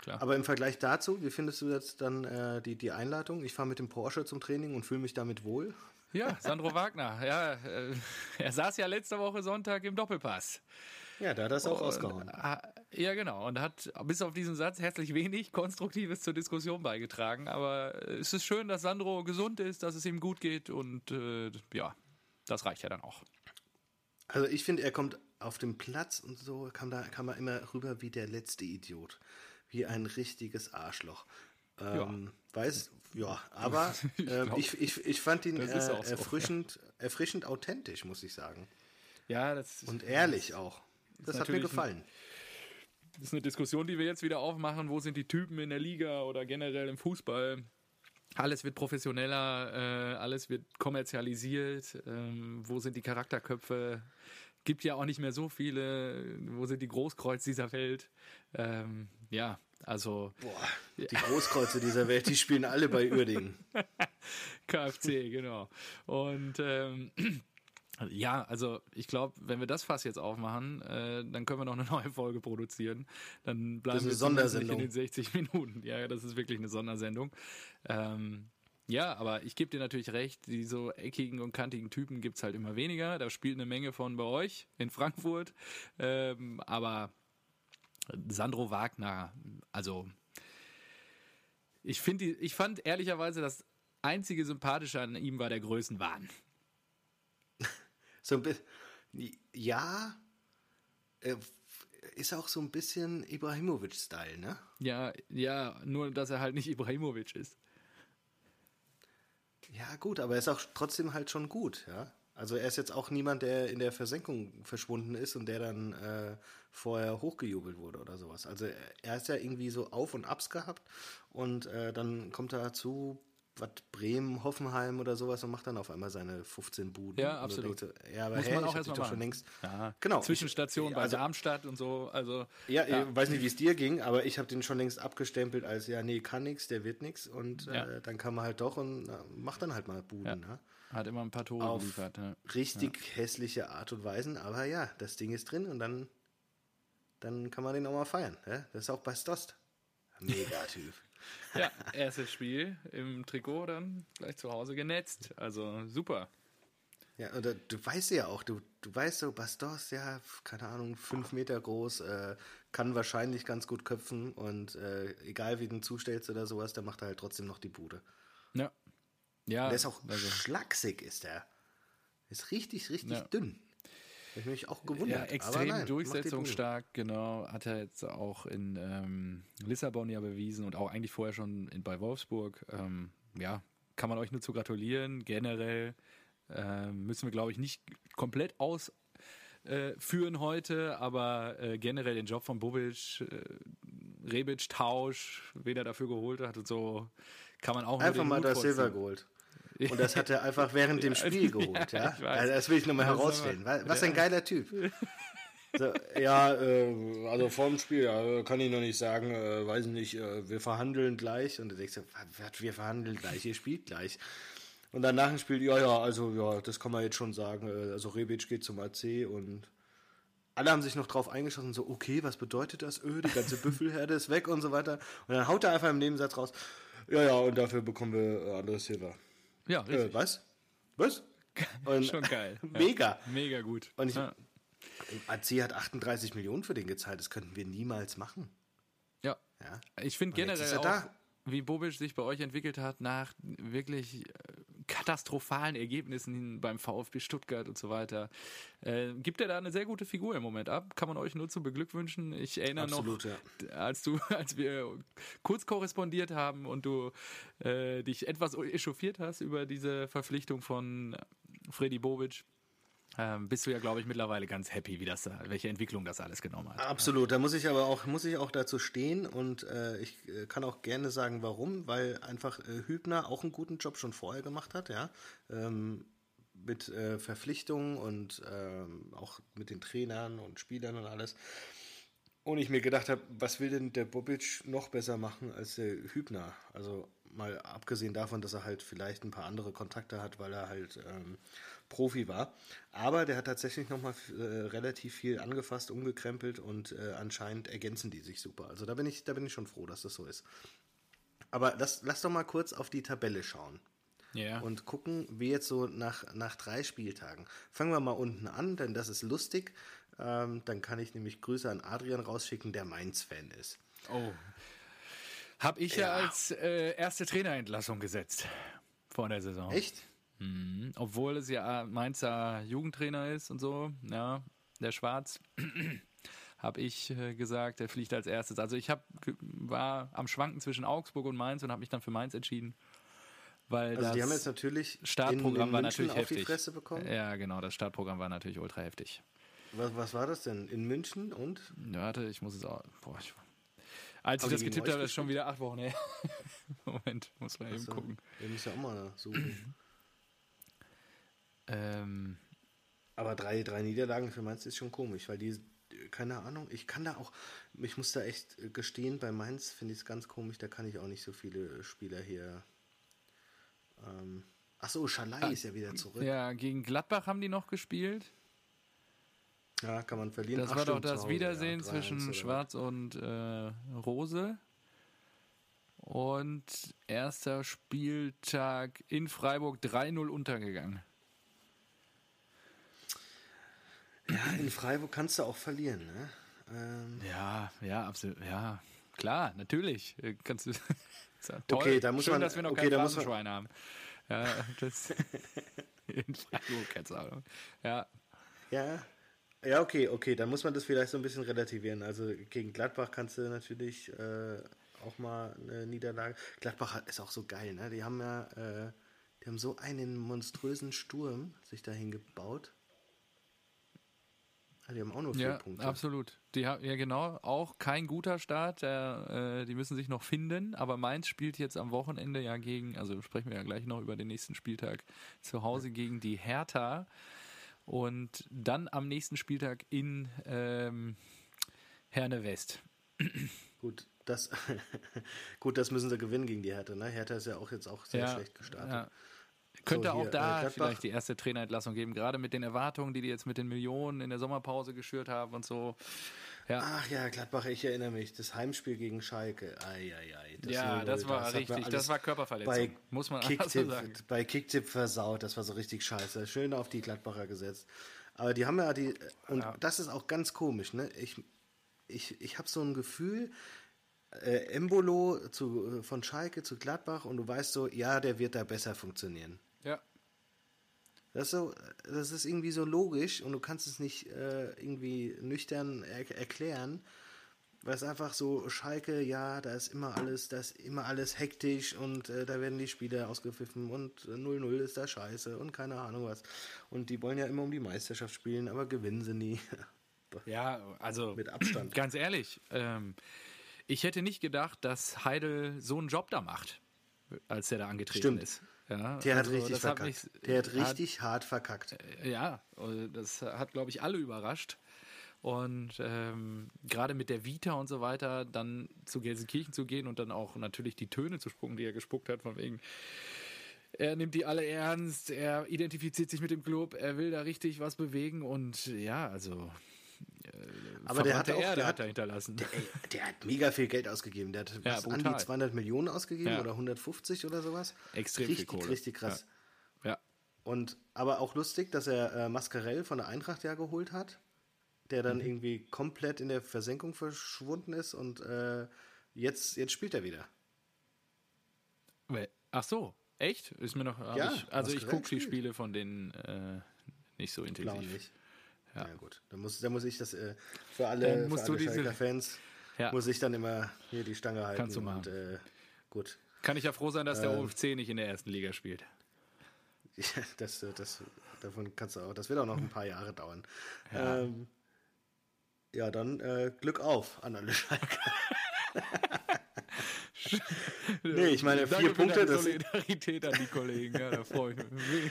Klar. Aber im Vergleich dazu, wie findest du jetzt dann äh, die, die Einleitung? Ich fahre mit dem Porsche zum Training und fühle mich damit wohl. Ja, Sandro Wagner. Ja, äh, er saß ja letzte Woche Sonntag im Doppelpass. Ja, da hat er es auch rausgehauen. Ja, genau. Und hat bis auf diesen Satz herzlich wenig Konstruktives zur Diskussion beigetragen. Aber es ist schön, dass Sandro gesund ist, dass es ihm gut geht. Und äh, ja, das reicht ja dann auch. Also ich finde, er kommt auf dem Platz und so kam, da, kam er immer rüber wie der letzte Idiot. Wie ein richtiges Arschloch. Ähm, ja. Weiß, ja, aber äh, ich, ich, ich fand ihn äh, erfrischend, so, ja. erfrischend authentisch, muss ich sagen. Ja, das Und ehrlich auch. Das hat mir gefallen. das ist eine Diskussion, die wir jetzt wieder aufmachen. Wo sind die Typen in der Liga oder generell im Fußball? Alles wird professioneller, äh, alles wird kommerzialisiert. Ähm, wo sind die Charakterköpfe? gibt ja auch nicht mehr so viele. Wo sind die Großkreuz dieser Welt? Ähm, ja, also. Boah, die Großkreuze dieser Welt, die spielen alle bei Uerdingen. KFC, genau. Und ähm, ja, also ich glaube, wenn wir das Fass jetzt aufmachen, äh, dann können wir noch eine neue Folge produzieren. Dann bleiben wir Sondersendung. in den 60 Minuten. Ja, das ist wirklich eine Sondersendung. Ähm, ja, aber ich gebe dir natürlich recht, die so eckigen und kantigen Typen gibt's halt immer weniger. Da spielt eine Menge von bei euch in Frankfurt. Ähm, aber Sandro Wagner, also ich finde, ich fand ehrlicherweise das einzige Sympathische an ihm war der Größenwahn. So ein bisschen, ja, äh, ist auch so ein bisschen Ibrahimovic-Style, ne? Ja, ja, nur dass er halt nicht Ibrahimovic ist. Ja, gut, aber er ist auch trotzdem halt schon gut, ja. Also er ist jetzt auch niemand, der in der Versenkung verschwunden ist und der dann äh, vorher hochgejubelt wurde oder sowas. Also er ist ja irgendwie so Auf und Abs gehabt und äh, dann kommt er zu was Bremen, Hoffenheim oder sowas und macht dann auf einmal seine 15 Buden. Ja, absolut. So, ja, aber Muss hey, man auch erstmal doch schon machen. längst. Ja, Genau. Zwischenstation bei also- Darmstadt und so. Also Ja, ich weiß nicht, wie es dir ging, aber ich habe den schon längst abgestempelt als, ja, nee, kann nix, der wird nix. Und Ja. äh, dann kam er halt doch und äh, macht dann halt mal Buden. Ja. Ne? hat immer ein paar Tore Auf geliefert. Ja. Richtig hässliche Art und Weisen, aber ja, das Ding ist drin und dann, dann kann man den auch mal feiern. Ne? Das ist auch bei Stost. Mega Typ. Ja, erstes Spiel im Trikot dann gleich zu Hause genetzt. Also super. Ja, und äh, du weißt ja auch, du, du weißt so, Bastos, ja, keine Ahnung, fünf Meter groß, äh, kann wahrscheinlich ganz gut köpfen und äh, egal wie du ihn zustellst oder sowas, der macht halt trotzdem noch die Bude. Ja. Ja, Der ist auch also, schlaksig, ist der. Ist richtig, richtig Ja. dünn. Ich mich auch ja, gewundert. aber extrem nein, durchsetzungsstark, genau. Hat er jetzt auch in ähm, Lissabon ja bewiesen und auch eigentlich vorher schon in, bei Wolfsburg. Ähm, ja, kann man euch nur zu gratulieren. Generell ähm, müssen wir, glaube ich, nicht komplett aus äh, führen heute, aber äh, generell den Job von Bobic, äh, Rebic, Tausch, wen er dafür geholt hat und so, kann man auch Einfach mal das Silber geholt. Und das hat er einfach während dem Spiel geholt, ja. weiß. Also das will ich nochmal aber- Was ein geiler Typ. So, ja, äh, also vor dem Spiel ja, kann ich noch nicht sagen, äh, weiß nicht, äh, wir verhandeln gleich. Und du denkst, was, wir verhandeln gleich, ihr spielt gleich. Und dann nach dem Spiel, ja, ja, also ja, das kann man jetzt schon sagen. äh, Also Rebic geht zum AC und alle haben sich noch drauf eingeschossen, so, okay, was bedeutet das? Öh, die ganze Büffelherde ist weg und so weiter. Und dann haut er einfach im Nebensatz raus, ja, ja, und dafür bekommen wir äh, Andres Silva. Ja, richtig. Äh, was? Was? Und Schon geil. Ja. Mega. Mega gut. Und ich, ja. AC hat 38 Millionen für den gezahlt, das könnten wir niemals machen. ja. Ja. Ich finde generell er auch, wie Bobic sich bei euch entwickelt hat, nach wirklich äh, katastrophalen Ergebnissen beim VfB Stuttgart und so weiter, äh, gibt er da eine sehr gute Figur im Moment ab. Kann man euch nur zu beglückwünschen. Ich erinnere Absolut, noch, ja. als du, als wir kurz korrespondiert haben und du äh, dich etwas echauffiert hast über diese Verpflichtung von Freddy Bobic. Ähm, bist du ja, glaube ich, mittlerweile ganz happy, wie das, da- welche Entwicklung das alles genommen hat. Absolut, da muss ich aber auch, muss ich auch dazu stehen und äh, ich äh, kann auch gerne sagen, warum, weil einfach äh, Hübner auch einen guten Job schon vorher gemacht hat, ja. Ähm, mit äh, Verpflichtungen und ähm, auch mit den Trainern und Spielern und alles. Und ich mir gedacht habe, was will denn der Bobic noch besser machen als der Hübner? Also mal abgesehen davon, dass er halt vielleicht ein paar andere Kontakte hat, weil er halt ähm, Profi war. Aber der hat tatsächlich nochmal äh, relativ viel angefasst, umgekrempelt und äh, anscheinend ergänzen die sich super. Also da bin ich, da bin ich schon froh, dass das so ist. Aber lass, lass doch mal kurz auf die Tabelle schauen Ja. und gucken, wie jetzt so nach, nach drei Spieltagen. Fangen wir mal unten an, denn das ist lustig. Ähm, dann kann ich nämlich Grüße an Adrian rausschicken, der Mainz-Fan ist. Oh. Hab ich ja, Ja. als äh, erste Trainerentlassung gesetzt vor der Saison. Echt? Mhm. Obwohl es ja Mainzer Jugendtrainer ist und so, ja, der Schwarz, habe ich äh, gesagt, der fliegt als erstes. Also ich hab, war am Schwanken zwischen Augsburg und Mainz und habe mich dann für Mainz entschieden. Weil Also das die haben jetzt natürlich Startprogramm in, in war München natürlich auf die heftig. Fresse bekommen. Ja, genau, das Startprogramm war natürlich ultra heftig. Was, was war das denn? In München und? Ja, Warte, ich muss es auch. Boah, ich, als Haben ich das die getippt habe, ist schon wieder acht Wochen her. Moment, muss man eben So, gucken. wir müssen ja auch mal suchen. Ähm, Aber drei, drei Niederlagen für Mainz ist schon komisch, weil die, keine Ahnung, ich kann da auch, ich muss da echt gestehen, bei Mainz finde ich es ganz komisch, da kann ich auch nicht so viele Spieler hier. Ähm, Achso, Schalai ah, ist ja wieder zurück. Ja, gegen Gladbach haben die noch gespielt. Ja, kann man verlieren. Das Ach, war doch das Wiedersehen ja, zwischen Schwarz und äh, Rose. Und erster Spieltag in Freiburg 3-0 untergegangen. Ja, in Freiburg kannst du auch verlieren, ne? Ähm. Ja, ja, absolut. Ja, klar, natürlich. Äh, kannst du. ja toll. Okay, da muss Schön, man, dass wir noch okay, kein Phrasenschwein haben. Ja, das. in Freiburg, keine Ahnung. Ja. Ja. Ja, okay, okay, dann muss man das vielleicht so ein bisschen relativieren. Also gegen Gladbach kannst du natürlich äh, auch mal eine Niederlage. Gladbach ist auch so geil, ne? Die haben ja, äh, die haben so einen monströsen Sturm sich dahin gebaut. Ah, die haben auch nur vier ja, Punkte. Absolut. Die haben, ja, genau. Auch kein guter Start. Äh, die müssen sich noch finden. Aber Mainz spielt jetzt am Wochenende ja gegen, also sprechen wir ja gleich noch über den nächsten Spieltag zu Hause gegen die Hertha. Und dann am nächsten Spieltag in ähm, Herne West. Gut, das, gut, das müssen sie gewinnen gegen die Hertha. Ne? Hertha ist ja auch jetzt auch sehr ja, schlecht gestartet. Ja. Könnte so, auch da äh, vielleicht die erste Trainerentlassung geben, gerade mit den Erwartungen, die die jetzt mit den Millionen in der Sommerpause geschürt haben und so. Ja. Ach ja, Gladbach, ich erinnere mich, das Heimspiel gegen Schalke. Ei, ei, ei, das ja, das war das richtig, das war Körperverletzung, bei muss man Kicktip, so sagen. Bei Kicktip versaut, das war so richtig scheiße. Schön auf die Gladbacher gesetzt. Aber die haben ja die, und ja. das ist auch ganz komisch, ne? Ich, ich, ich habe so ein Gefühl, äh, Embolo zu, von Schalke zu Gladbach und du weißt so, ja, der wird da besser funktionieren. Ja. Das ist, so, das ist irgendwie so logisch und du kannst es nicht äh, irgendwie nüchtern er erklären, weil es einfach so Schalke, ja, da ist immer alles, da ist immer alles hektisch und äh, da werden die Spiele ausgepfiffen und 0-0 ist da scheiße und keine Ahnung was. Und die wollen ja immer um die Meisterschaft spielen, aber gewinnen sie nie. ja, also mit Abstand. Ganz ehrlich, ähm, ich hätte nicht gedacht, dass Heidel so einen Job da macht, als er da angetreten Stimmt. ist. Ja, der also hat richtig verkackt. Hat mich, der hat richtig hat, hart verkackt. Äh, ja, das hat, glaube ich, alle überrascht. Und ähm, gerade mit der Vita und so weiter, dann zu Gelsenkirchen zu gehen und dann auch natürlich die Töne zu spucken, die er gespuckt hat, von wegen, er nimmt die alle ernst, er identifiziert sich mit dem Club, er will da richtig was bewegen und ja, also aber der hat, auch, Erde der hat er hinterlassen. Der, der, hat mega viel Geld ausgegeben. Der hat ja, was, an die 200 Millionen ausgegeben ja. oder 150 oder sowas. Extrem richtig, viel Kohle. Richtig krass. Ja. ja. Und aber auch lustig, dass er äh, Mascarell von der Eintracht ja geholt hat, der dann mhm. irgendwie komplett in der Versenkung verschwunden ist und äh, jetzt, jetzt spielt er wieder. Ach so, echt? Ist mir noch. Ja, ich, also ich gucke die Spiele von denen äh, nicht so intensiv. Nicht. Ja. ja, gut. Dann muss, dann muss ich das äh, für alle, für alle diese, Fans ja. muss ich dann immer hier die Stange halten. Kannst du machen. Und, äh, gut. Kann ich ja froh sein, dass der ähm, OFC nicht in der ersten Liga spielt. Ja, das, das, davon kannst du auch. Das wird auch noch ein paar Jahre dauern. Ja, ähm, ja dann äh, Glück auf an alle. nee, ich meine, vier Punkte. Das Solidarität an die Kollegen, ja, da freue ich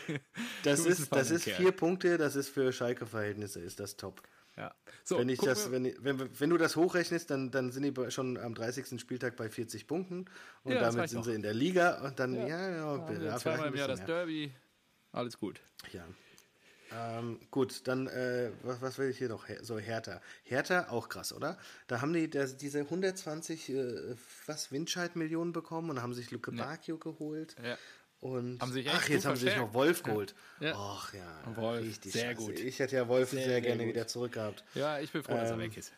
mich. Das ist, das ist vier Punkte, das ist für Schalke-Verhältnisse, ist das top. Ja. So, wenn, ich das, wenn, wenn, wenn du das hochrechnest, dann, dann sind die schon am 30. Spieltag bei 40 Punkten und ja, damit sind sie in der Liga und dann, ja, ja, ja, ja zweimal im Jahr das Derby, alles gut. Ja. Ähm, gut, dann, äh, was, was will ich hier noch? So, Hertha. Hertha, auch krass, oder? Da haben die das, diese 120, äh, was, Windscheid-Millionen bekommen und haben sich Luke Bacchio geholt. Ja. Und, haben sich ach, jetzt haben sie sich noch Wolf geholt. Ja. Ach ja, Wolf, richtig sehr scheiße. gut. Ich hätte ja Wolf sehr, sehr gerne gut. wieder zurück gehabt. Ja, ich bin froh, ähm, dass er ähm, weg ist.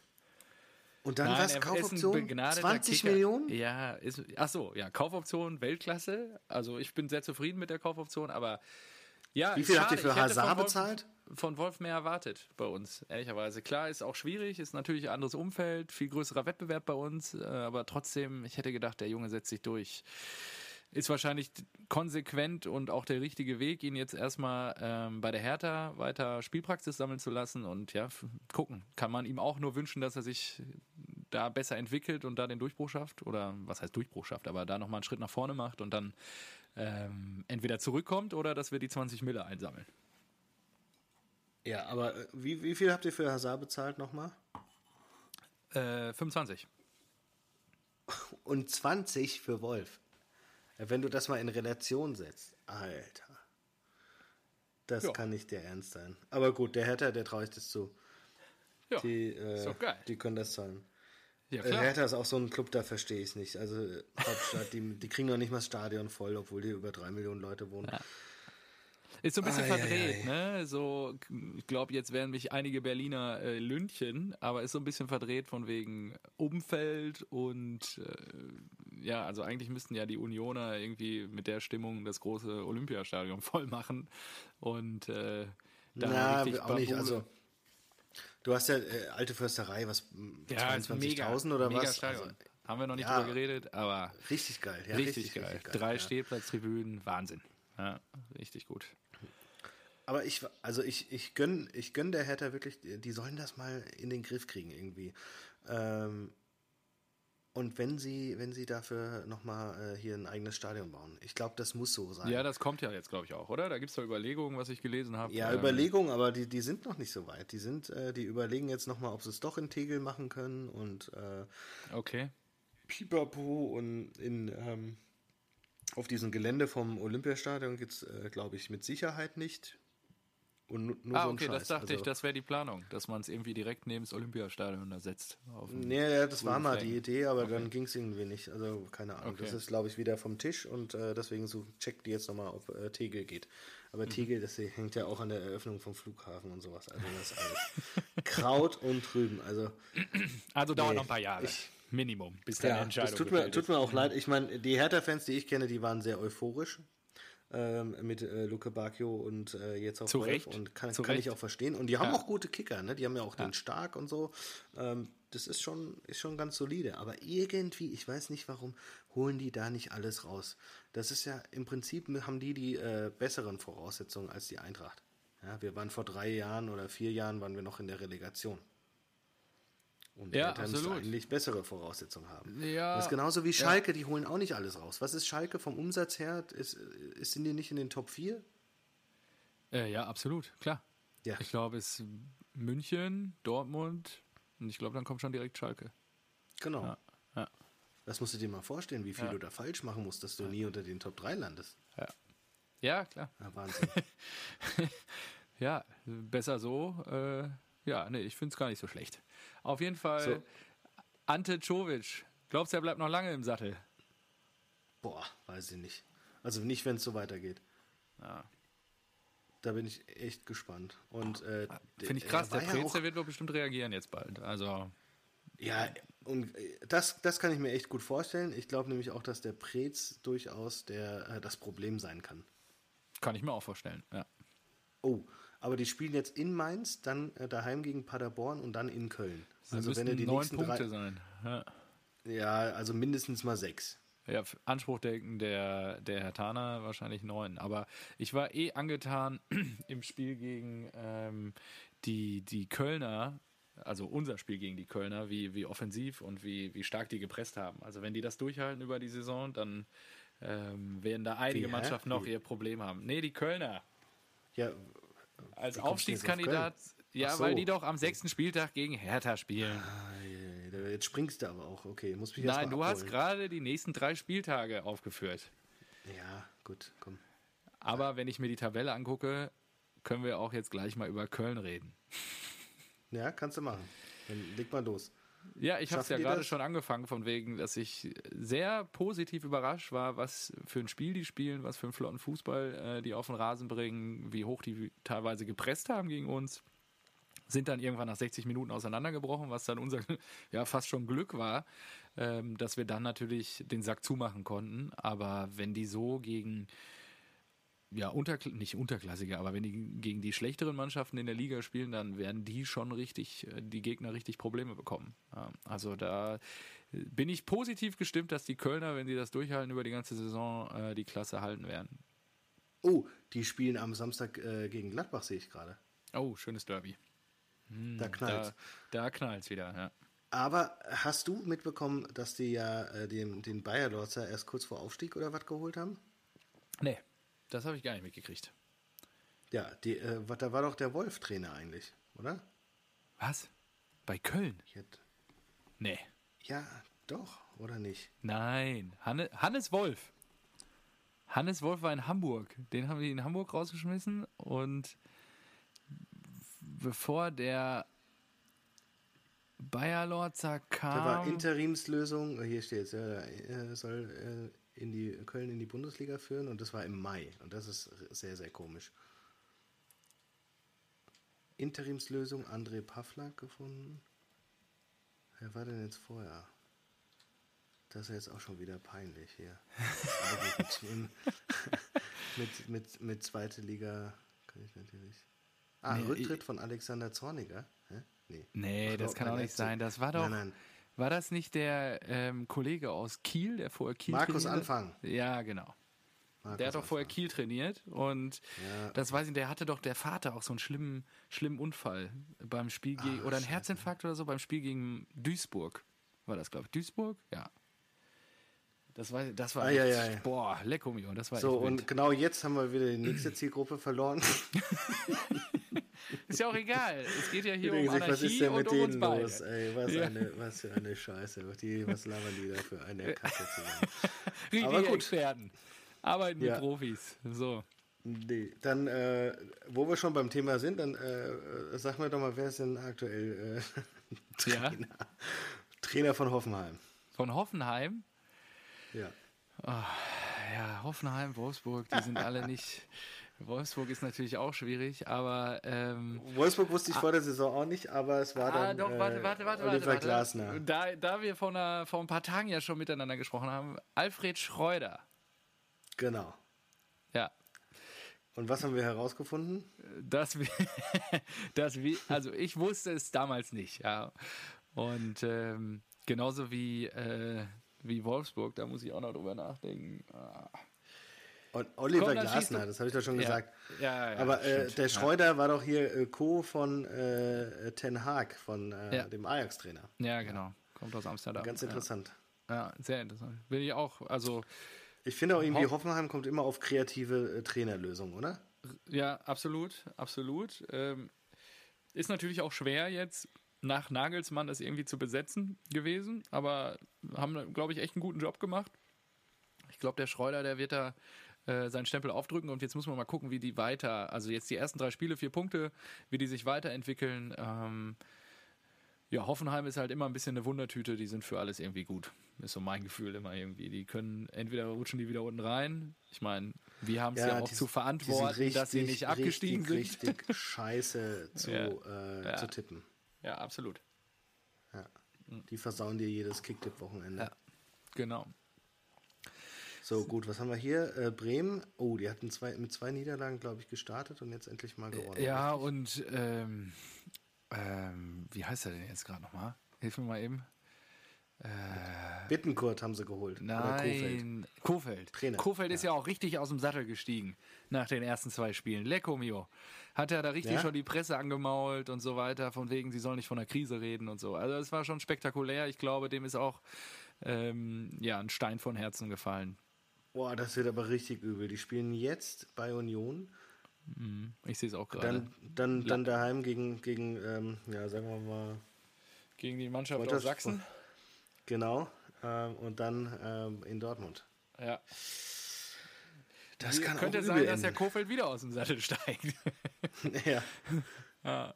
Und dann was? Kaufoption? 20 Millionen? Ja, ist, ach so, ja, Kaufoption Weltklasse. Also ich bin sehr zufrieden mit der Kaufoption, aber ja, Wie viel habt ihr für Hazard bezahlt? Von Wolf mehr erwartet bei uns, ehrlicherweise. Klar, ist auch schwierig, ist natürlich ein anderes Umfeld, viel größerer Wettbewerb bei uns, äh, aber trotzdem, ich hätte gedacht, der Junge setzt sich durch. Ist wahrscheinlich konsequent und auch der richtige Weg, ihn jetzt erstmal ähm, bei der Hertha weiter Spielpraxis sammeln zu lassen und ja, gucken. Kann man ihm auch nur wünschen, dass er sich da besser entwickelt und da den Durchbruch schafft oder was heißt Durchbruch schafft, aber da nochmal einen Schritt nach vorne macht und dann ähm, entweder zurückkommt oder dass wir die 20 Mille einsammeln. Ja, aber äh, wie, wie viel habt ihr für Hazard bezahlt nochmal? Äh, 25. Und 20 für Wolf. Wenn du das mal in Relation setzt. Alter. Das Ja. kann nicht der Ernst sein. Aber gut, der Hertha, der traue ich das zu. Ja, Die, äh, ist doch geil. die können das zahlen. Ja Äh, klar. Hertha ist auch so ein Club, da verstehe ich es nicht. Also äh, Hauptstadt, die, die kriegen noch nicht mal das Stadion voll, obwohl hier über drei Millionen Leute wohnen. Ist so ein bisschen ei, verdreht, ne? So, ich glaube, jetzt werden mich einige Berliner äh, lünchen, aber ist so ein bisschen verdreht von wegen Umfeld und äh, ja, also eigentlich müssten ja die Unioner irgendwie mit der Stimmung das große Olympiastadion voll machen und äh, da Na, richtig auch nicht. Also, du hast ja äh, alte Försterei, was ja, ist mega, 22.000 oder mega was? Stadion. Also, Haben wir noch nicht ja. drüber geredet, aber richtig geil. Ja, richtig, geil. Drei ja. Stehplatztribünen, Wahnsinn. Ja, richtig gut. Aber ich, also ich, ich gönn, ich gönn der Hertha wirklich, die sollen das mal in den Griff kriegen irgendwie. Ähm, und wenn sie, wenn sie dafür nochmal äh, hier ein eigenes Stadion bauen. Ich glaube, das muss so sein. Ja, das kommt ja jetzt, glaube ich, auch, oder? Da gibt es da Überlegungen, was ich gelesen habe. Ja, Ähm, Überlegungen, aber die, die sind noch nicht so weit. Die sind, äh, die überlegen jetzt nochmal, ob sie es doch in Tegel machen können und äh, Okay. Pipapo und in ähm, auf diesem Gelände vom Olympiastadion geht es, äh, glaube ich, mit Sicherheit nicht. Und nu- nur Ah, so okay, Scheiß. das dachte ich, Also- das wäre die Planung, dass man es irgendwie direkt neben das Olympiastadion da setzt. Auf dem- Nee, ja, das war mal Flecken. die Idee, aber dann ging es irgendwie nicht. Also keine Ahnung. Okay. Das ist, glaube ich, wieder vom Tisch und äh, deswegen so checkt die jetzt nochmal, ob äh, Tegel geht. Aber Mhm. Tegel, das hängt ja auch an der Eröffnung vom Flughafen und sowas. Also das ist alles Kraut und Trüben. Also Also dauert Nee, noch ein paar Jahre. ich- Minimum, bis ja, Entscheidung das tut mir, tut mir auch leid. Ich meine, die Hertha-Fans, die ich kenne, die waren sehr euphorisch. Ähm, mit äh, Luke Bacchio und äh, jetzt auch Zu Recht. und kann, Zu kann ich Recht. auch verstehen. Und die haben Ja. auch gute Kicker, ne? Die haben ja auch den Stark und so. Ähm, das ist schon, ist schon ganz solide. Aber irgendwie, ich weiß nicht warum, holen die da nicht alles raus. Das ist ja im Prinzip haben die die äh, besseren Voraussetzungen als die Eintracht. Ja, wir waren vor drei Jahren oder vier Jahren waren wir noch in der Relegation. Und Ja, Hertha müsste eigentlich bessere Voraussetzungen haben. Ja, Das ist genauso wie Schalke, die holen auch nicht alles raus. Was ist Schalke vom Umsatz her? Ist, ist, sind die nicht in den Top 4? Äh, ja, absolut, klar. Ja. Ich glaube, es ist München, Dortmund und ich glaube, dann kommt schon direkt Schalke. Genau. Ja, ja. Das musst du dir mal vorstellen, wie viel Ja. du da falsch machen musst, dass du nie unter den Top 3 landest. Ja, ja klar. Ja, Wahnsinn. Ja, besser so. Äh, ja, nee, ich finde es gar nicht so schlecht. Auf jeden Fall, So. Ante Czovic. Glaubst du, er bleibt noch lange im Sattel? Boah, weiß ich nicht. Also nicht, wenn es so weitergeht. Ja. Da bin ich echt gespannt. Und äh, Finde ich krass, er der war ja wird doch bestimmt reagieren jetzt bald. Also, Ja, und äh, das, das kann ich mir echt gut vorstellen. Ich glaube nämlich auch, dass der Prez durchaus der, äh, das Problem sein kann. kann ich mir auch vorstellen. Ja. Oh, aber die spielen jetzt in Mainz, dann äh, daheim gegen Paderborn und dann in Köln. Das also wenn die neun Punkte drei, sein. Ja. ja, also mindestens mal sechs. Ja, Anspruch denken der, der Herr Tana wahrscheinlich neun. Aber ich war eh angetan im Spiel gegen ähm, die, die Kölner, also unser Spiel gegen die Kölner, wie, wie offensiv und wie, wie stark die gepresst haben. Also wenn die das durchhalten über die Saison, dann ähm, werden da einige hä? Mannschaften noch ihr Problem haben. Nee, die Kölner. Ja, Als auf Aufstiegskandidat. Ja, so. weil die doch am sechsten Spieltag gegen Hertha spielen. äh, jetzt springst du aber auch. Okay, muss mich Nein, du hast gerade die nächsten drei Spieltage aufgeführt. Ja, gut, komm. Aber wenn ich mir die Tabelle angucke, können wir auch jetzt gleich mal über Köln reden. Ja, kannst du machen. Dann leg mal los. Ja, ich habe es ja gerade schon angefangen, von wegen, dass ich sehr positiv überrascht war, was für ein Spiel die spielen, was für einen flotten Fußball äh, die auf den Rasen bringen, wie hoch die teilweise gepresst haben gegen uns. Sind dann irgendwann nach 60 Minuten auseinandergebrochen, was dann unser ja fast schon Glück war, ähm, dass wir dann natürlich den Sack zumachen konnten. Aber wenn die so gegen ja, unter, nicht unterklassige, aber wenn die gegen die schlechteren Mannschaften in der Liga spielen, dann werden die schon richtig, äh, die Gegner richtig Probleme bekommen. Also da äh, bin ich positiv gestimmt, dass die Kölner, wenn sie das durchhalten über die ganze Saison, äh, die Klasse halten werden. Oh, die spielen am Samstag äh, gegen Gladbach, sehe ich gerade. Oh, schönes Derby. Da knallt Da, da knallt's wieder, ja. Aber hast du mitbekommen, dass die ja äh, den, den Bayer Lorzer erst kurz vor Aufstieg oder was geholt haben? Nee, das habe ich gar nicht mitgekriegt. Ja, die, äh, da war doch der Wolf-Trainer eigentlich, oder? Was? Bei Köln? Ich hätte, Nee. ja, doch, oder nicht? Nein. Hanne, Hannes Wolf. Hannes Wolf war in Hamburg. Den haben die in Hamburg rausgeschmissen und bevor der Bayer Lorzer kam. Da war Interimslösung, hier steht es, ja, soll äh, in die, Köln in die Bundesliga führen und das war im Mai und das ist sehr, sehr komisch. Interimslösung, André Pavlak gefunden. Wer war denn jetzt vorher? Das ist jetzt auch schon wieder peinlich hier. Mit, mit, mit, zweite Liga kann ich natürlich. Ah, Nee, Rücktritt von Alexander Zorniger? Hä? Nee. Nee, das kann auch nicht sein. Das war doch. Nein, nein. War das nicht der ähm, Kollege aus Kiel, der vorher Kiel Markus trainiert? Anfang. Ja, genau. Markus Der hat doch vorher Anfang. Kiel trainiert und Ja. das weiß ich, der hatte doch der Vater auch so einen schlimmen, schlimmen Unfall beim Spiel gegen, oder einen Herzinfarkt oder so beim Spiel gegen Duisburg. War das, glaube ich, Duisburg? Ja. Das war, das war Ah, ja, ja, ja. boah, lecko mio, das war So, und genau jetzt haben wir wieder die nächste Zielgruppe verloren. Ist ja auch egal. Es geht ja hier um sich, was ist Anarchie denn und mit um uns denen los? Ey, was, Ja. eine, was für eine Scheiße. Was, die, was labern die da für eine Kacke zusammen? Richtige Aber gut. Experten. Arbeiten Ja. mit Profis. So. Nee, dann, äh, wo wir schon beim Thema sind, dann äh, sag mir doch mal, wer ist denn aktuell äh, Ja. Trainer? Trainer von Hoffenheim. Von Hoffenheim. Ja. Ja, Hoffenheim, Wolfsburg, die sind alle nicht. Wolfsburg ist natürlich auch schwierig, aber ähm, Wolfsburg wusste ich vor der Saison auch nicht, aber es war Ah, dann doch, warte, äh, warte, warte, Oliver warte, Glasner. warte. Da, da wir vor, einer, vor ein paar Tagen ja schon miteinander gesprochen haben, Alfred Schreuder. Genau. Ja, Und was haben wir herausgefunden? das, wir- das wir, also ich wusste es damals nicht, ja. Und ähm, genauso wie, äh, wie Wolfsburg, da muss ich auch noch drüber nachdenken. Ah. Und Oliver Komm, Glasner, das habe ich doch schon Ja. gesagt. Ja, ja, Aber äh, der Schreuder war doch hier äh, Co. von äh, Ten Hag, von äh, dem Ajax-Trainer. Ja, genau. Kommt aus Amsterdam. Ganz interessant. Ja, sehr interessant. Bin ich auch, also Ich finde auch irgendwie, Hoff- Hoffenheim kommt immer auf kreative äh, Trainerlösungen, oder? Ja, absolut, absolut. Ähm, ist natürlich auch schwer jetzt nach Nagelsmann das irgendwie zu besetzen gewesen, aber haben, glaube ich, echt einen guten Job gemacht. Ich glaube, der Schreuder, der wird da äh, seinen Stempel aufdrücken und jetzt muss man mal gucken, wie die weiter, also jetzt die ersten drei Spiele, vier Punkte, wie die sich weiterentwickeln. Ähm, ja, Hoffenheim ist halt immer ein bisschen eine Wundertüte, die sind für alles irgendwie gut. Ist so mein Gefühl immer irgendwie. Die können, entweder rutschen die wieder unten rein. Ich meine, wir haben es ja, auch die- zu verantworten, sind dass sie richtig, nicht abgestiegen richtig, sind. Richtig scheiße zu, Ja. Äh, Ja. zu tippen. Ja, absolut. Ja. Die versauen dir jedes Kicktipp-Wochenende. Ja. Genau. So, gut, was haben wir hier? Äh, Bremen. Oh, die hatten zwei, mit zwei Niederlagen, glaube ich, gestartet und jetzt endlich mal gewonnen. Ja, und ähm, ähm, wie heißt er denn jetzt gerade nochmal? Hilf mir mal eben. Bittenkurt haben sie geholt. Oder Kofeld. Nein, Kofeld. Trainer, Kofeld ist ja auch richtig aus dem Sattel gestiegen nach den ersten zwei Spielen. Lecco mio. Hat er da richtig Ja? schon die Presse angemault und so weiter, von wegen, sie sollen nicht von der Krise reden und so. Also es war schon spektakulär. Ich glaube, dem ist auch ähm, ja, ein Stein von Herzen gefallen. Boah, das wird aber richtig übel. Die spielen jetzt bei Union, Ich sehe es auch gerade. dann, dann, dann daheim gegen, gegen ähm, ja, sagen wir mal, Gegen die Mannschaft aus Sachsen. Genau, ähm, und dann ähm, in Dortmund. Ja. Das kann Könnte auch sein, dass der. Kofeld wieder aus dem Sattel steigt. ja,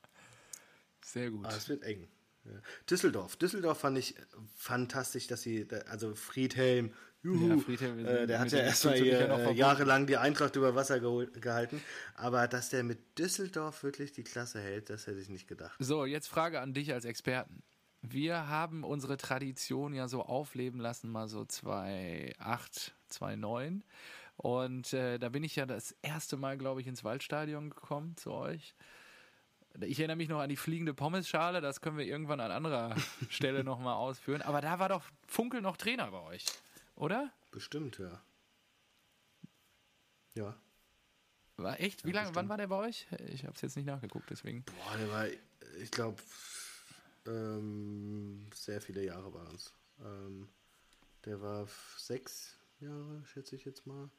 Sehr gut. aber es wird eng. Ja. Düsseldorf. Düsseldorf fand ich fantastisch, dass sie, also Friedhelm, juhu, Ja, Friedhelm, äh, der hat ja erstmal ja äh, jahrelang die Eintracht über Wasser geholt, gehalten, aber dass der mit Düsseldorf wirklich die Klasse hält, das hätte ich nicht gedacht. So, jetzt Frage an dich als Experten. Wir haben unsere Tradition ja so aufleben lassen, mal so 2008, 2009. Und äh, da bin ich ja das erste Mal, glaube ich, ins Waldstadion gekommen zu euch. Ich erinnere mich noch an die fliegende Pommesschale, das können wir irgendwann an anderer Stelle nochmal ausführen. Aber da war doch Funkel noch Trainer bei euch, oder? Bestimmt, ja. Ja. War echt? Wie lange, wann war der bei euch? Ich habe es jetzt nicht nachgeguckt, deswegen. Boah, der war, ich glaube, ähm, sehr viele Jahre bei uns. Ähm, der war sechs Jahre, schätze ich jetzt mal.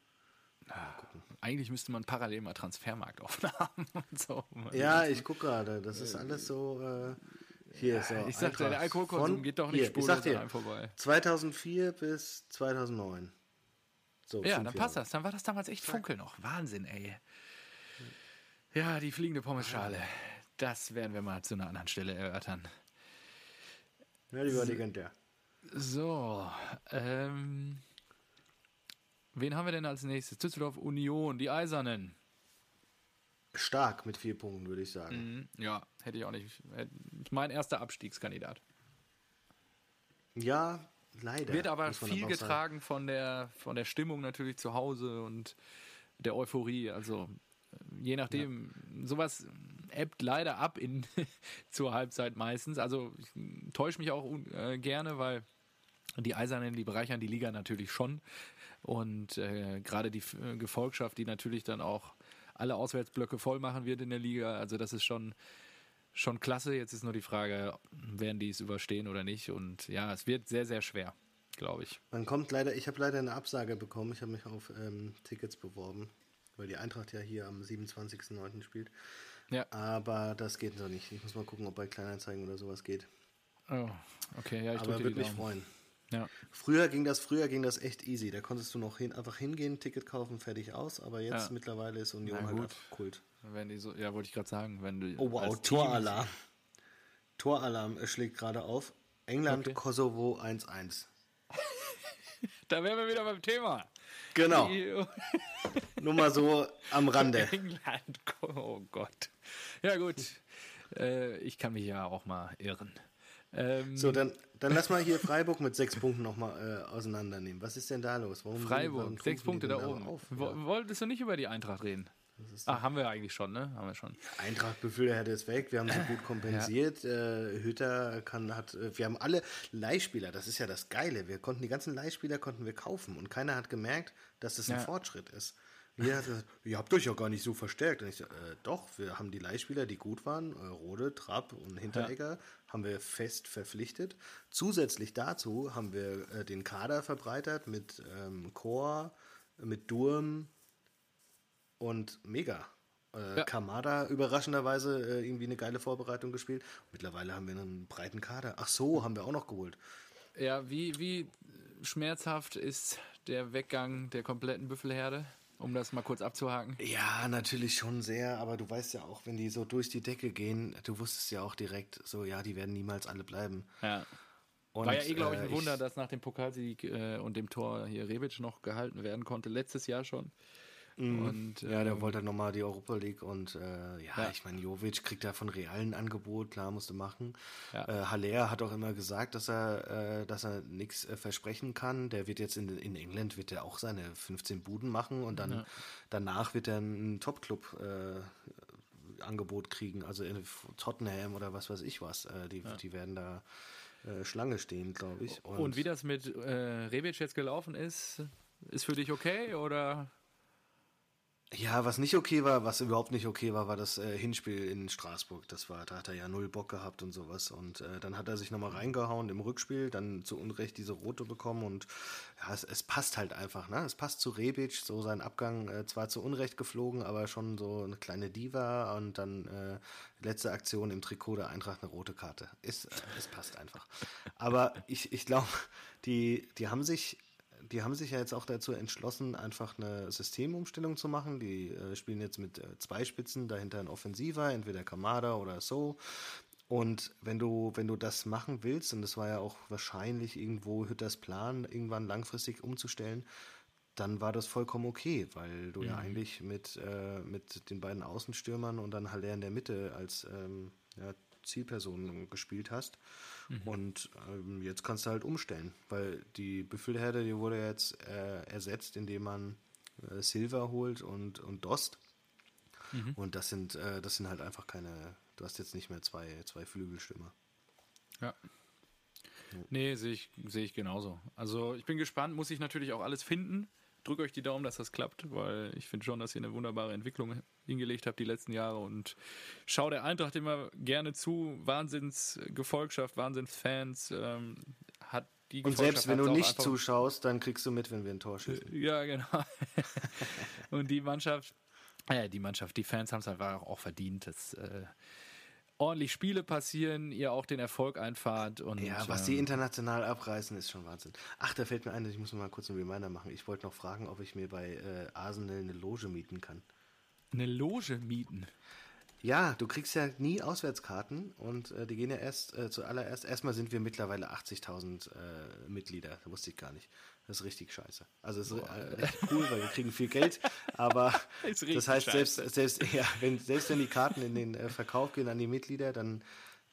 Eigentlich müsste man parallel mal Transfermarkt aufnahmen und so. Ja, ich gucke gerade. Das ist alles so. Äh, hier ist so. Ich sagte, der Eintracht Alkoholkonsum von- geht doch nicht spurlos sag an dir, vorbei. 2004 bis 2009. So, Ja, dann passt Jahre. das. Dann war das damals echt Funkel noch. Wahnsinn, ey. Ja, die fliegende Pommesschale. Das werden wir mal zu einer anderen Stelle erörtern. Ja, die war legendär. So, ähm, wen haben wir denn als nächstes? Düsseldorf Union, die Eisernen. Stark mit vier Punkten, würde ich sagen. Mhm, Ja, hätte ich auch nicht. Mein erster Abstiegskandidat. Ja, leider. Wird aber viel getragen von der, von der Stimmung natürlich zu Hause und der Euphorie. Also äh, je nachdem, sowas ebbt leider ab in zur Halbzeit meistens. Also ich täusche mich auch äh, gerne, weil die Eisernen, die bereichern die Liga natürlich schon. Und äh, gerade die äh, Gefolgschaft, die natürlich dann auch alle Auswärtsblöcke voll machen wird in der Liga. Also das ist schon, schon klasse. Jetzt ist nur die Frage, werden die es überstehen oder nicht. Und ja, es wird sehr, sehr schwer, glaube ich. Man kommt leider, ich habe leider eine Absage bekommen. Ich habe mich auf ähm, Tickets beworben, weil die Eintracht ja hier am 27.09. spielt. Ja. Aber das geht so nicht. Ich muss mal gucken, ob bei Kleinanzeigen oder sowas geht. Oh, okay, ja, ich Aber würde mich freuen. Ja. Früher ging das, früher ging das echt easy. Da konntest du noch hin, einfach hingehen, Ticket kaufen, fertig aus. Aber jetzt Ja. mittlerweile ist Union Na halt Kult. Wenn die so, ja, wollte ich gerade sagen, wenn du Oh wow, Toralarm. Toralarm schlägt gerade auf. England, Okay. Kosovo 1-1. Da wären wir wieder beim Thema. Genau, nur mal so am Rande. England, oh Gott. Ja gut, äh, ich kann mich ja auch mal irren. Ähm, So, dann, dann lass mal hier Freiburg mit sechs Punkten nochmal äh, auseinandernehmen. Was ist denn da los? Warum, Freiburg, sechs Punkte da oben. Auf? Ja. Wolltest du nicht über die Eintracht reden? Ah, haben wir eigentlich schon, ne? Haben wir schon. Eintracht Befehle ist weg, wir haben sie gut kompensiert. Äh, Hütter kann, hat, äh, wir haben alle Leihspieler, das ist ja das Geile. Wir konnten die ganzen Leihspieler konnten wir kaufen und keiner hat gemerkt, dass das ein Ja. Fortschritt ist. Jeder hat gesagt, ihr habt euch ja gar nicht so verstärkt. Und ich so, äh, doch, wir haben die Leihspieler, die gut waren, äh, Rode, Trapp und Hinteregger, haben wir fest verpflichtet. Zusätzlich dazu haben wir äh, den Kader verbreitert mit ähm, Chor, mit Durm und Mega. Äh, Ja. Kamada überraschenderweise äh, irgendwie eine geile Vorbereitung gespielt. Mittlerweile haben wir einen breiten Kader. Ach so, haben wir auch noch geholt. Ja, wie, wie schmerzhaft ist der Weggang der kompletten Büffelherde? Um das mal kurz abzuhaken. Ja, natürlich schon sehr, aber du weißt ja auch, wenn die so durch die Decke gehen, du wusstest ja auch direkt so, ja, die werden niemals alle bleiben. Ja. Und, War ja eh, glaube ich, ein äh, Wunder, dass nach dem Pokalsieg äh, und dem Tor hier Rebic noch gehalten werden konnte, letztes Jahr schon. Und, Ja, der ähm, wollte nochmal die Europa League und äh, ja, Ja. ich meine, Jovic kriegt da von Real ein Angebot, klar, musste machen. Ja. Äh, Haller hat auch immer gesagt, dass er, äh, dass er nichts äh, versprechen kann. Der wird jetzt in, in England wird er auch seine 15 Buden machen und dann danach wird er ein Top-Club äh, Angebot kriegen, also in Tottenham oder was weiß ich was. Äh, die, die werden da Schlange stehen, glaube ich. Und, wie das mit äh, Rebic jetzt gelaufen ist, ist für dich okay oder? Ja, was nicht okay war, was überhaupt nicht okay war, war das äh, Hinspiel in Straßburg. Das war, da hat er ja null Bock gehabt und sowas. Und äh, dann hat er sich nochmal reingehauen im Rückspiel, dann zu Unrecht diese rote bekommen und ja, es, es passt halt einfach, ne? Es passt zu Rebic, so sein Abgang äh, zwar zu Unrecht geflogen, aber schon so eine kleine Diva und dann äh, letzte Aktion im Trikot der Eintracht eine rote Karte. Ist, äh, es passt einfach. Aber ich, ich glaube, die, die haben sich die haben sich ja jetzt auch dazu entschlossen, einfach eine Systemumstellung zu machen. Die äh, spielen jetzt mit äh, zwei Spitzen, dahinter ein Offensiver, entweder Kamada oder so. Und wenn du, wenn du das machen willst, und das war ja auch wahrscheinlich irgendwo Hütters Plan, irgendwann langfristig umzustellen, dann war das vollkommen okay, weil du ja eigentlich mit, äh, mit den beiden Außenstürmern und dann Haller in der Mitte als ähm, ja, Zielperson gespielt hast. Und ähm, jetzt kannst du halt umstellen, weil die Büffelherde, die wurde jetzt äh, ersetzt, indem man äh, Silver holt und, und Dost. Und das sind, äh, das sind halt einfach keine, du hast jetzt nicht mehr zwei, zwei Flügelstürmer. Ja. Nee, sehe ich, sehe ich genauso. Also ich bin gespannt, muss ich natürlich auch alles finden. Drückt euch die Daumen, dass das klappt, weil ich finde schon, dass ihr eine wunderbare Entwicklung hingelegt habt die letzten Jahre und schau der Eintracht immer gerne zu. Wahnsinnsgefolgschaft, Wahnsinnsfans. Ähm, hat die Und selbst wenn du nicht zuschaust, dann kriegst du mit, wenn wir ein Tor schießen. Ja, genau. und die Mannschaft, äh, die Mannschaft, die Fans haben es einfach auch verdient, dass äh, ordentlich Spiele passieren, ihr auch den Erfolg einfahrt und Ja, was die ähm, international abreißen, ist schon Wahnsinn. Ach, da fällt mir ein, ich muss mal kurz einen Reminder machen. Ich wollte noch fragen, ob ich mir bei äh, Arsenal eine Loge mieten kann. eine Loge mieten. Ja, du kriegst ja nie Auswärtskarten und äh, die gehen ja erst äh, zuallererst. Erstmal sind wir mittlerweile 80.000 äh, Mitglieder. Das wusste ich gar nicht. Das ist richtig scheiße. Also es ist äh, richtig cool, weil wir kriegen viel Geld, aber richtig das heißt, selbst, scheiße. selbst, ja, wenn, selbst wenn die Karten in den äh, Verkauf gehen an die Mitglieder, dann,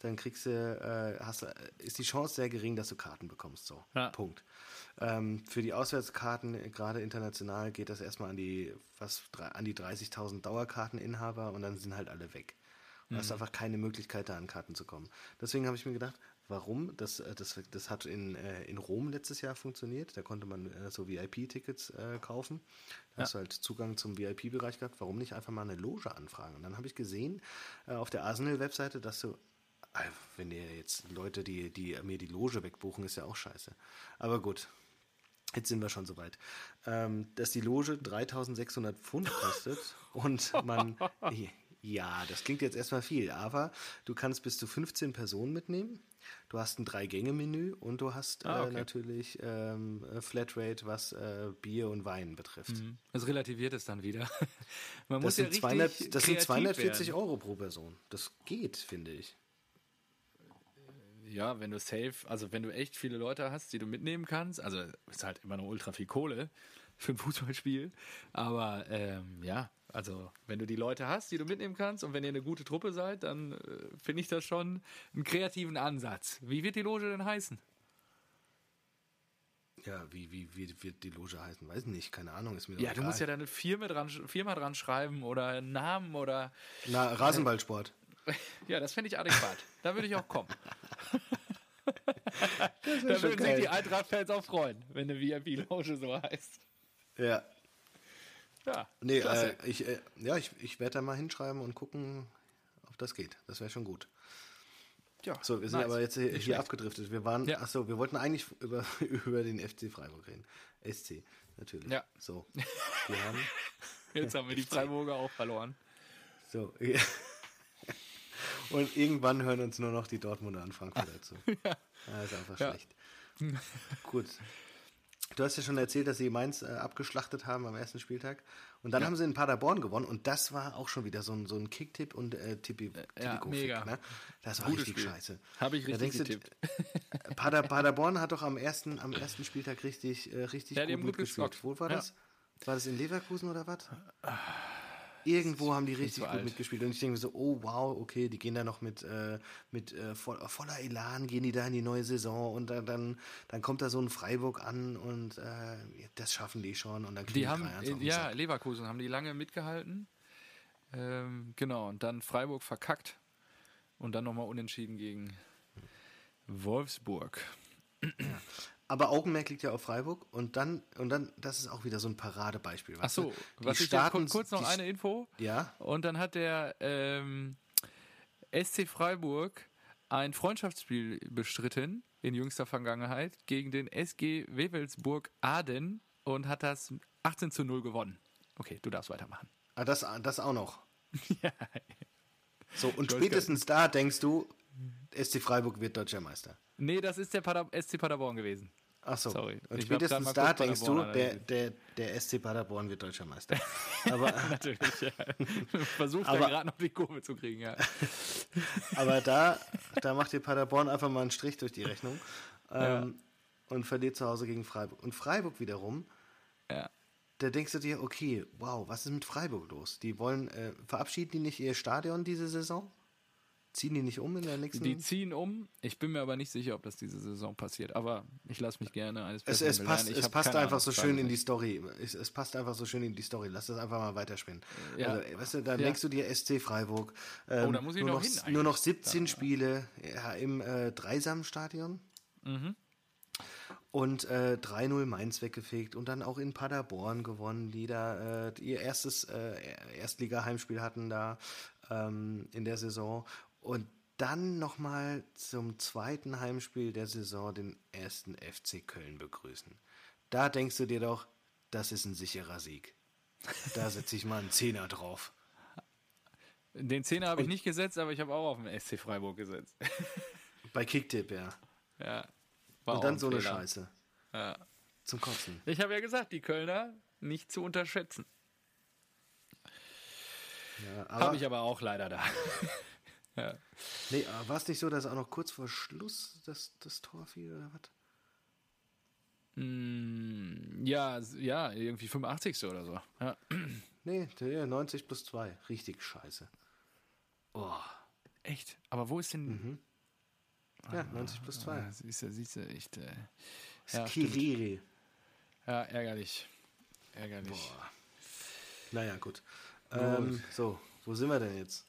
dann kriegst du, äh, hast, du- ist die Chance sehr gering, dass du Karten bekommst. So, Ja. Punkt. Ähm, für die Auswärtskarten, gerade international, geht das erstmal an die, was, an die 30.000 Dauerkarteninhaber und dann sind halt alle weg. Du hast einfach keine Möglichkeit, da an Karten zu kommen. Deswegen habe ich mir gedacht, warum? Das, äh, das, das hat in, äh, in Rom letztes Jahr funktioniert. Da konnte man äh, so VIP-Tickets kaufen. Da hast du halt Zugang zum VIP-Bereich gehabt. Warum nicht einfach mal eine Loge anfragen? Und dann habe ich gesehen auf der Arsenal-Webseite, dass du wenn ihr jetzt Leute, die, die mir die Loge wegbuchen, ist ja auch scheiße. Aber gut, jetzt sind wir schon soweit. Ähm, dass die Loge 3600 Pfund kostet und man. Ja, das klingt jetzt erstmal viel, aber du kannst bis zu 15 Personen mitnehmen. Du hast ein Drei-Gänge-Menü und du hast Ah, äh, okay. natürlich ähm, äh, Flatrate, was äh, Bier und Wein betrifft. Das relativiert es dann wieder. Man Das, muss ja sind richtig 200, das sind kreativ 240 werden. Euro pro Person. Das geht, finde ich. Ja, wenn du safe, also wenn du echt viele Leute hast, die du mitnehmen kannst, also ist halt immer noch ultra viel Kohle für ein Fußballspiel, aber ähm, ja, also wenn du die Leute hast, die du mitnehmen kannst und wenn ihr eine gute Truppe seid, dann äh, finde ich das schon einen kreativen Ansatz. Wie wird die Loge denn heißen? Ja, wie, wie, wie wird die Loge heißen? Weiß nicht, keine Ahnung, ist mir Ja, du egal. musst ja deine Firma dran, Firma dran schreiben oder einen Namen oder Na, Rasenballsport. Ja, das fände ich adäquat. da würde ich auch kommen. da würden sich die Eintracht-Fans auch freuen, wenn eine VIP-Loge so heißt. Ja. Ja, Nee, äh, ich, äh, ja, ich, ich werde da mal hinschreiben und gucken, ob das geht. Das wäre schon gut. ja, So, wir sind nice. aber jetzt hier, hier abgedriftet. Wir waren, Ja. ach so, wir wollten eigentlich über, über den FC Freiburg reden. SC, natürlich. Ja. So, wir haben, Jetzt haben wir die Freiburger auch verloren. so. Und irgendwann hören uns nur noch die Dortmunder an Frankfurter zu. ja. Das ist einfach Ja. schlecht. Gut. Du hast ja schon erzählt, dass sie Mainz äh, abgeschlachtet haben am ersten Spieltag. Und dann haben sie in Paderborn gewonnen. Und das war auch schon wieder so ein, so ein Kick-Tipp und äh, Tippi, ja, Tipico-Fick, mega. Ne? Das war Gutes richtig Spiel. scheiße. Habe ich richtig getippt. Pader, Paderborn hat doch am ersten, am ersten Spieltag richtig, äh, richtig Ja, gut gut mitgespielt. gezockt. Wo war Ja. das? War das in Leverkusen oder was? Irgendwo haben die richtig gut alt. mitgespielt. Und ich denke mir so, oh wow, okay, die gehen da noch mit, äh, mit äh, voll, voller Elan, gehen die da in die neue Saison und dann, dann, dann kommt da so ein Freiburg an und äh, das schaffen die schon und dann kriegen Die haben, 3-1 auf den ja, Sack. Leverkusen haben die lange mitgehalten. Ähm, genau, und dann Freiburg verkackt. Und dann nochmal unentschieden gegen Wolfsburg. Aber Augenmerk liegt ja auf Freiburg und dann, und dann, das ist auch wieder so ein Paradebeispiel. weißt Achso, du? was die ich starten, kur- kurz noch die, eine Info. Ja, Und dann hat der ähm, SC Freiburg ein Freundschaftsspiel bestritten in jüngster Vergangenheit gegen den SG Wewelsburg Aden und hat das 18 zu 0 gewonnen. Okay, du darfst weitermachen. ah, das, das auch noch. ja. So, und spätestens da denkst du, SC Freiburg wird deutscher Meister. Nee, das ist der Pader SC Paderborn gewesen. Ach so. Sorry. Und spätestens da denkst du, der, der, der SC Paderborn wird deutscher Meister. Aber, Natürlich, ja. Versucht Aber- da gerade noch die Kurve zu kriegen, ja. aber da, da macht dir Paderborn einfach mal einen Strich durch die Rechnung ähm, und verliert zu Hause gegen Freiburg. Und Freiburg wiederum, ja. da denkst du dir, okay, wow, was ist mit Freiburg los? Die wollen, äh, verabschieden die nicht ihr Stadion diese Saison? Ziehen die nicht um in der nächsten Die ziehen um. Ich bin mir aber nicht sicher, ob das diese Saison passiert. Aber ich lasse mich gerne eines Es, es passt, es passt einfach Ahnung, so schön in die. Story. Es, es passt einfach so schön in die Story. Lass das einfach mal weiterspielen. Ja. Also, weißt du, da Ja. denkst du dir SC Freiburg. Ähm, Oh, da muss ich nur noch hin. Nur noch 17 Spiele ja, im äh, Dreisamstadion. Mhm. Und äh, 3-0 Mainz weggefegt und dann auch in Paderborn gewonnen, die da äh, ihr erstes äh, Erstliga-Heimspiel hatten da ähm, in der Saison. Und dann nochmal zum zweiten Heimspiel der Saison den ersten FC Köln begrüßen. Da denkst du dir doch, das ist ein sicherer Sieg. Da setze ich mal einen Zehner drauf. Den Zehner habe ich nicht gesetzt, aber ich habe auch auf den SC Freiburg gesetzt. Bei Kicktipp, ja. Ja. Und dann so eine Scheiße. Ja. Zum Kotzen. Ich habe ja gesagt, die Kölner nicht zu unterschätzen. Ja, habe ich aber auch leider da. ja. Nee, war es nicht so, dass auch noch kurz vor Schluss das, das Tor fiel oder was? Mm, ja, ja, irgendwie 85. oder so. Ja. Nee, 90 plus 2. Richtig scheiße. Oh. Echt? Aber wo ist denn. Mhm. Ja, 90 plus 2. Ah, siehst du, siehst du, echt. Äh, ja, Skiriri. Ja, ärgerlich. Ärgerlich. Boah. Naja, gut. Ähm, so, wo sind wir denn jetzt?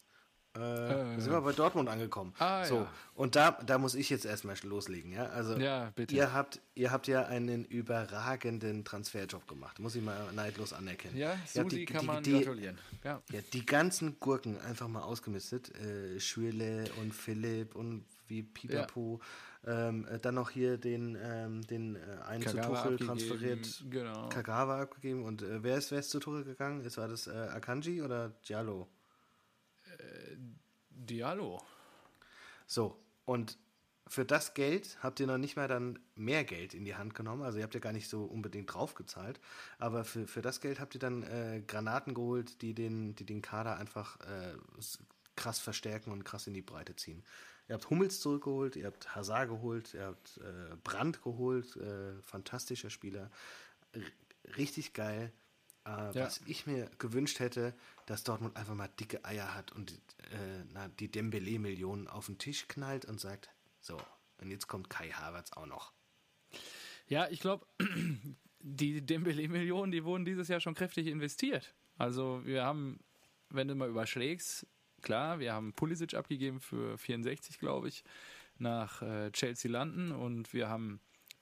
Äh, äh, sind wir bei Dortmund angekommen. Ah, so, ja. und da, da muss ich jetzt erstmal loslegen, ja. Also ja, bitte. ihr habt, ihr habt ja einen überragenden Transferjob gemacht. Muss ich mal neidlos anerkennen. Ja, so die, kann die, man die, gratulieren. Ja. ja. die ganzen Gurken einfach mal ausgemistet. Äh, Schürle und Philipp und wie Pipapo. Ähm, äh, dann noch hier den, ähm, den äh, einen Kagawa zu Tuchel transferiert. Genau. Kagawa abgegeben. Und äh, wer, ist, wer ist zu Tuchel gegangen? Ist, war das äh, Akanji oder Giallo? Äh, Diallo. So, und für das Geld habt ihr noch nicht mal dann mehr Geld in die Hand genommen. Also ihr habt ja gar nicht so unbedingt draufgezahlt. Aber für, für das Geld habt ihr dann äh, Granaten geholt, die den, die den Kader einfach äh, krass verstärken und krass in die Breite ziehen. Ihr habt Hummels zurückgeholt, ihr habt Hazard geholt, ihr habt äh, Brandt geholt, äh, fantastischer Spieler. R richtig geil. Äh, ja. Was ich mir gewünscht hätte, dass Dortmund einfach mal dicke Eier hat und äh, na, die Dembele-Millionen auf den Tisch knallt und sagt, so, und jetzt kommt Kai Havertz auch noch. Ja, ich glaube, die Dembele-Millionen, die wurden dieses Jahr schon kräftig investiert. Also wir haben, wenn du mal überschlägst, klar, wir haben Pulisic abgegeben für 64, glaube ich, nach äh, Chelsea landen und wir haben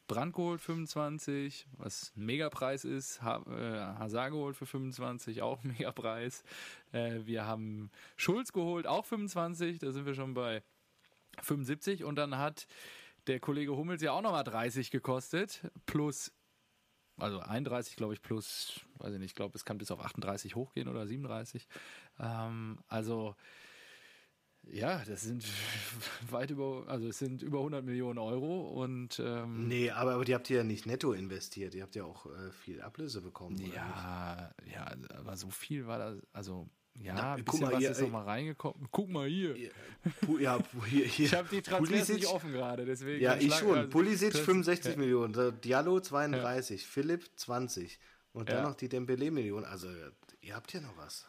Brand geholt 25, was ein Megapreis ist. Ha äh, Hazard geholt für 25, auch ein Megapreis. Äh, wir haben Schulz geholt, auch 25, da sind wir schon bei 75. Und dann hat der Kollege Hummels ja auch nochmal 30 gekostet, plus, also 31, glaube ich, plus, weiß ich nicht, ich glaube, es kann bis auf 38 hochgehen oder 37. Ähm, also ja, das sind weit über, also es sind über 100 Millionen Euro und ähm, nee, aber, aber die habt ihr ja nicht netto investiert, ihr habt ja auch äh, viel Ablöse bekommen. Ja, ja, aber so viel war das, also ja, Na, ein bisschen was hier, ist noch mal reingekommen. Guck mal hier. Ja, hier, hier. Ich habe die Transfers nicht offen gerade, deswegen. Ja, ich schon. Also, Pulisic 65 ja. Millionen, Diallo 32, ja. Philipp 20 und dann ja. noch die Dembele-Millionen. Also, ihr habt ja noch was.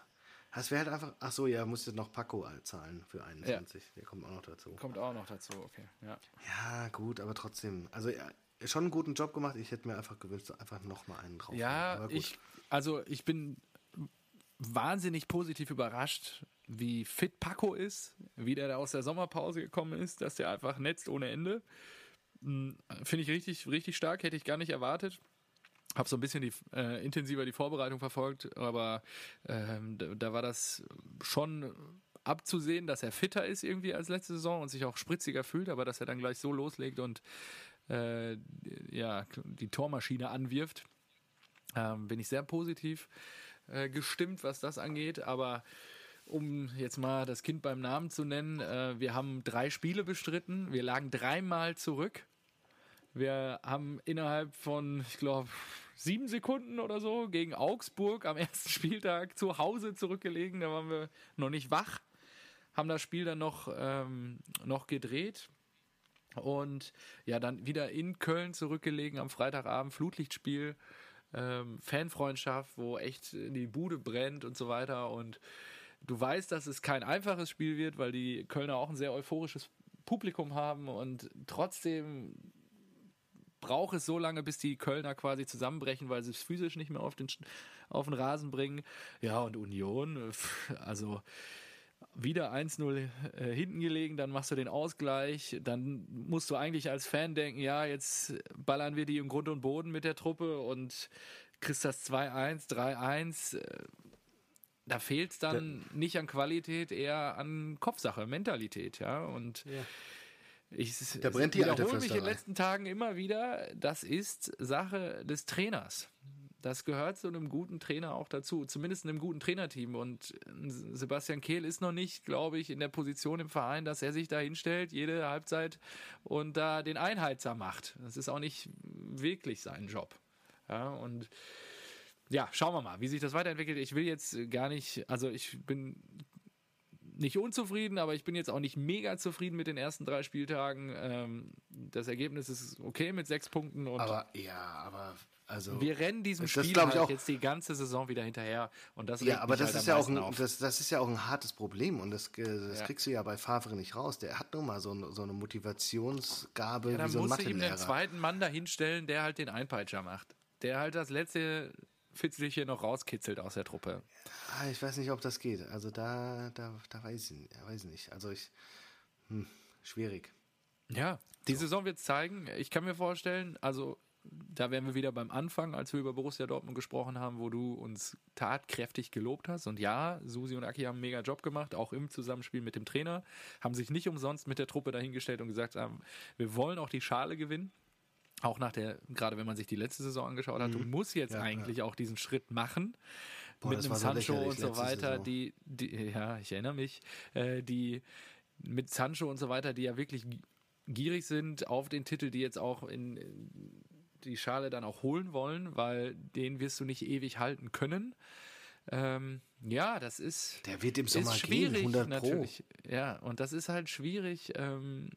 Das wäre halt einfach, ach so, ja, musstet noch Paco zahlen für 21. Ja. Der kommt auch noch dazu. Kommt auch noch dazu, okay. Ja, ja gut, aber trotzdem. Also ja, schon einen guten Job gemacht. Ich hätte mir einfach gewünscht, einfach nochmal einen drauf. Ja, ich, also ich bin wahnsinnig positiv überrascht, wie fit Paco ist, wie der da aus der Sommerpause gekommen ist, dass der einfach netzt ohne Ende. Hm, finde ich richtig, richtig stark, hätte ich gar nicht erwartet habe so ein bisschen die, äh, intensiver die Vorbereitung verfolgt, aber ähm, da, da, war das schon abzusehen, dass er fitter ist irgendwie als letzte Saison und sich auch spritziger fühlt, aber dass er dann gleich so loslegt und äh, ja die Tormaschine anwirft, ähm, bin ich sehr positiv äh, gestimmt, was das angeht, aber um jetzt mal das Kind beim Namen zu nennen, äh, wir haben drei Spiele bestritten, wir lagen dreimal zurück wir haben innerhalb von, ich glaube, sieben Sekunden oder so gegen Augsburg am ersten Spieltag zu Hause zurückgelegen. Da waren wir noch nicht wach, haben das Spiel dann noch, ähm, noch gedreht. Und ja, dann wieder in Köln zurückgelegen am Freitagabend, Flutlichtspiel, ähm, Fanfreundschaft, wo echt die Bude brennt und so weiter. Und du weißt, dass es kein einfaches Spiel wird, weil die Kölner auch ein sehr euphorisches Publikum haben und trotzdem braucht es so lange, bis die Kölner quasi zusammenbrechen, weil sie es physisch nicht mehr auf den, auf den Rasen bringen. Ja, und Union, also wieder 1-0 äh, hinten gelegen, dann machst du den Ausgleich, dann musst du eigentlich als Fan denken, ja, jetzt ballern wir die im Grund und Boden mit der Truppe und kriegst das 2-1, 3-1. Äh, da fehlt es dann da, nicht an Qualität, eher an Kopfsache, Mentalität, ja. Und ja. Ich da brennt die wiederhole mich in den letzten Tagen immer wieder, das ist Sache des Trainers. Das gehört zu einem guten Trainer auch dazu, zumindest einem guten Trainerteam. Und Sebastian Kehl ist noch nicht, glaube ich, in der Position im Verein, dass er sich da hinstellt, jede Halbzeit und da den Einheizer macht. Das ist auch nicht wirklich sein Job. Ja, und ja, schauen wir mal, wie sich das weiterentwickelt. Ich will jetzt gar nicht, also ich bin nicht unzufrieden, aber ich bin jetzt auch nicht mega zufrieden mit den ersten drei Spieltagen. Ähm, das Ergebnis ist okay mit sechs Punkten. Und aber ja, aber also wir rennen diesem Spiel halt auch, jetzt die ganze Saison wieder hinterher und das ja, aber das halt ist ja auch ein, das, das, ist ja auch ein hartes Problem und das, das ja. kriegst du ja bei Favre nicht raus. Der hat nun mal so, eine, so eine Motivationsgabe ja, wie so ein Mathelehrer. Dann musst du ihm den zweiten Mann dahinstellen, der halt den Einpeitscher macht, der halt das letzte Fitzelchen noch rauskitzelt aus der Truppe. Ja, ich weiß nicht, ob das geht. Also da, da, da weiß ich, weiß ich nicht. Also ich, hm, schwierig. Ja, die so. Saison wird es zeigen. Ich kann mir vorstellen, also da wären wir wieder beim Anfang, als wir über Borussia Dortmund gesprochen haben, wo du uns tatkräftig gelobt hast. Und ja, Susi und Aki haben einen mega Job gemacht, auch im Zusammenspiel mit dem Trainer, haben sich nicht umsonst mit der Truppe dahingestellt und gesagt haben, wir wollen auch die Schale gewinnen. Auch nach der, gerade wenn man sich die letzte Saison angeschaut hat, mhm. du musst jetzt ja, eigentlich ja. auch diesen Schritt machen. Boah, mit einem Sancho und so weiter, die, die, ja, ich erinnere mich, äh, die mit Sancho und so weiter, die ja wirklich gierig sind auf den Titel, die jetzt auch in, in die Schale dann auch holen wollen, weil den wirst du nicht ewig halten können. Ähm, ja, das ist. Der wird im Sommer schwierig, gehen, 100 Pro. natürlich. Ja, und das ist halt schwierig. Ähm,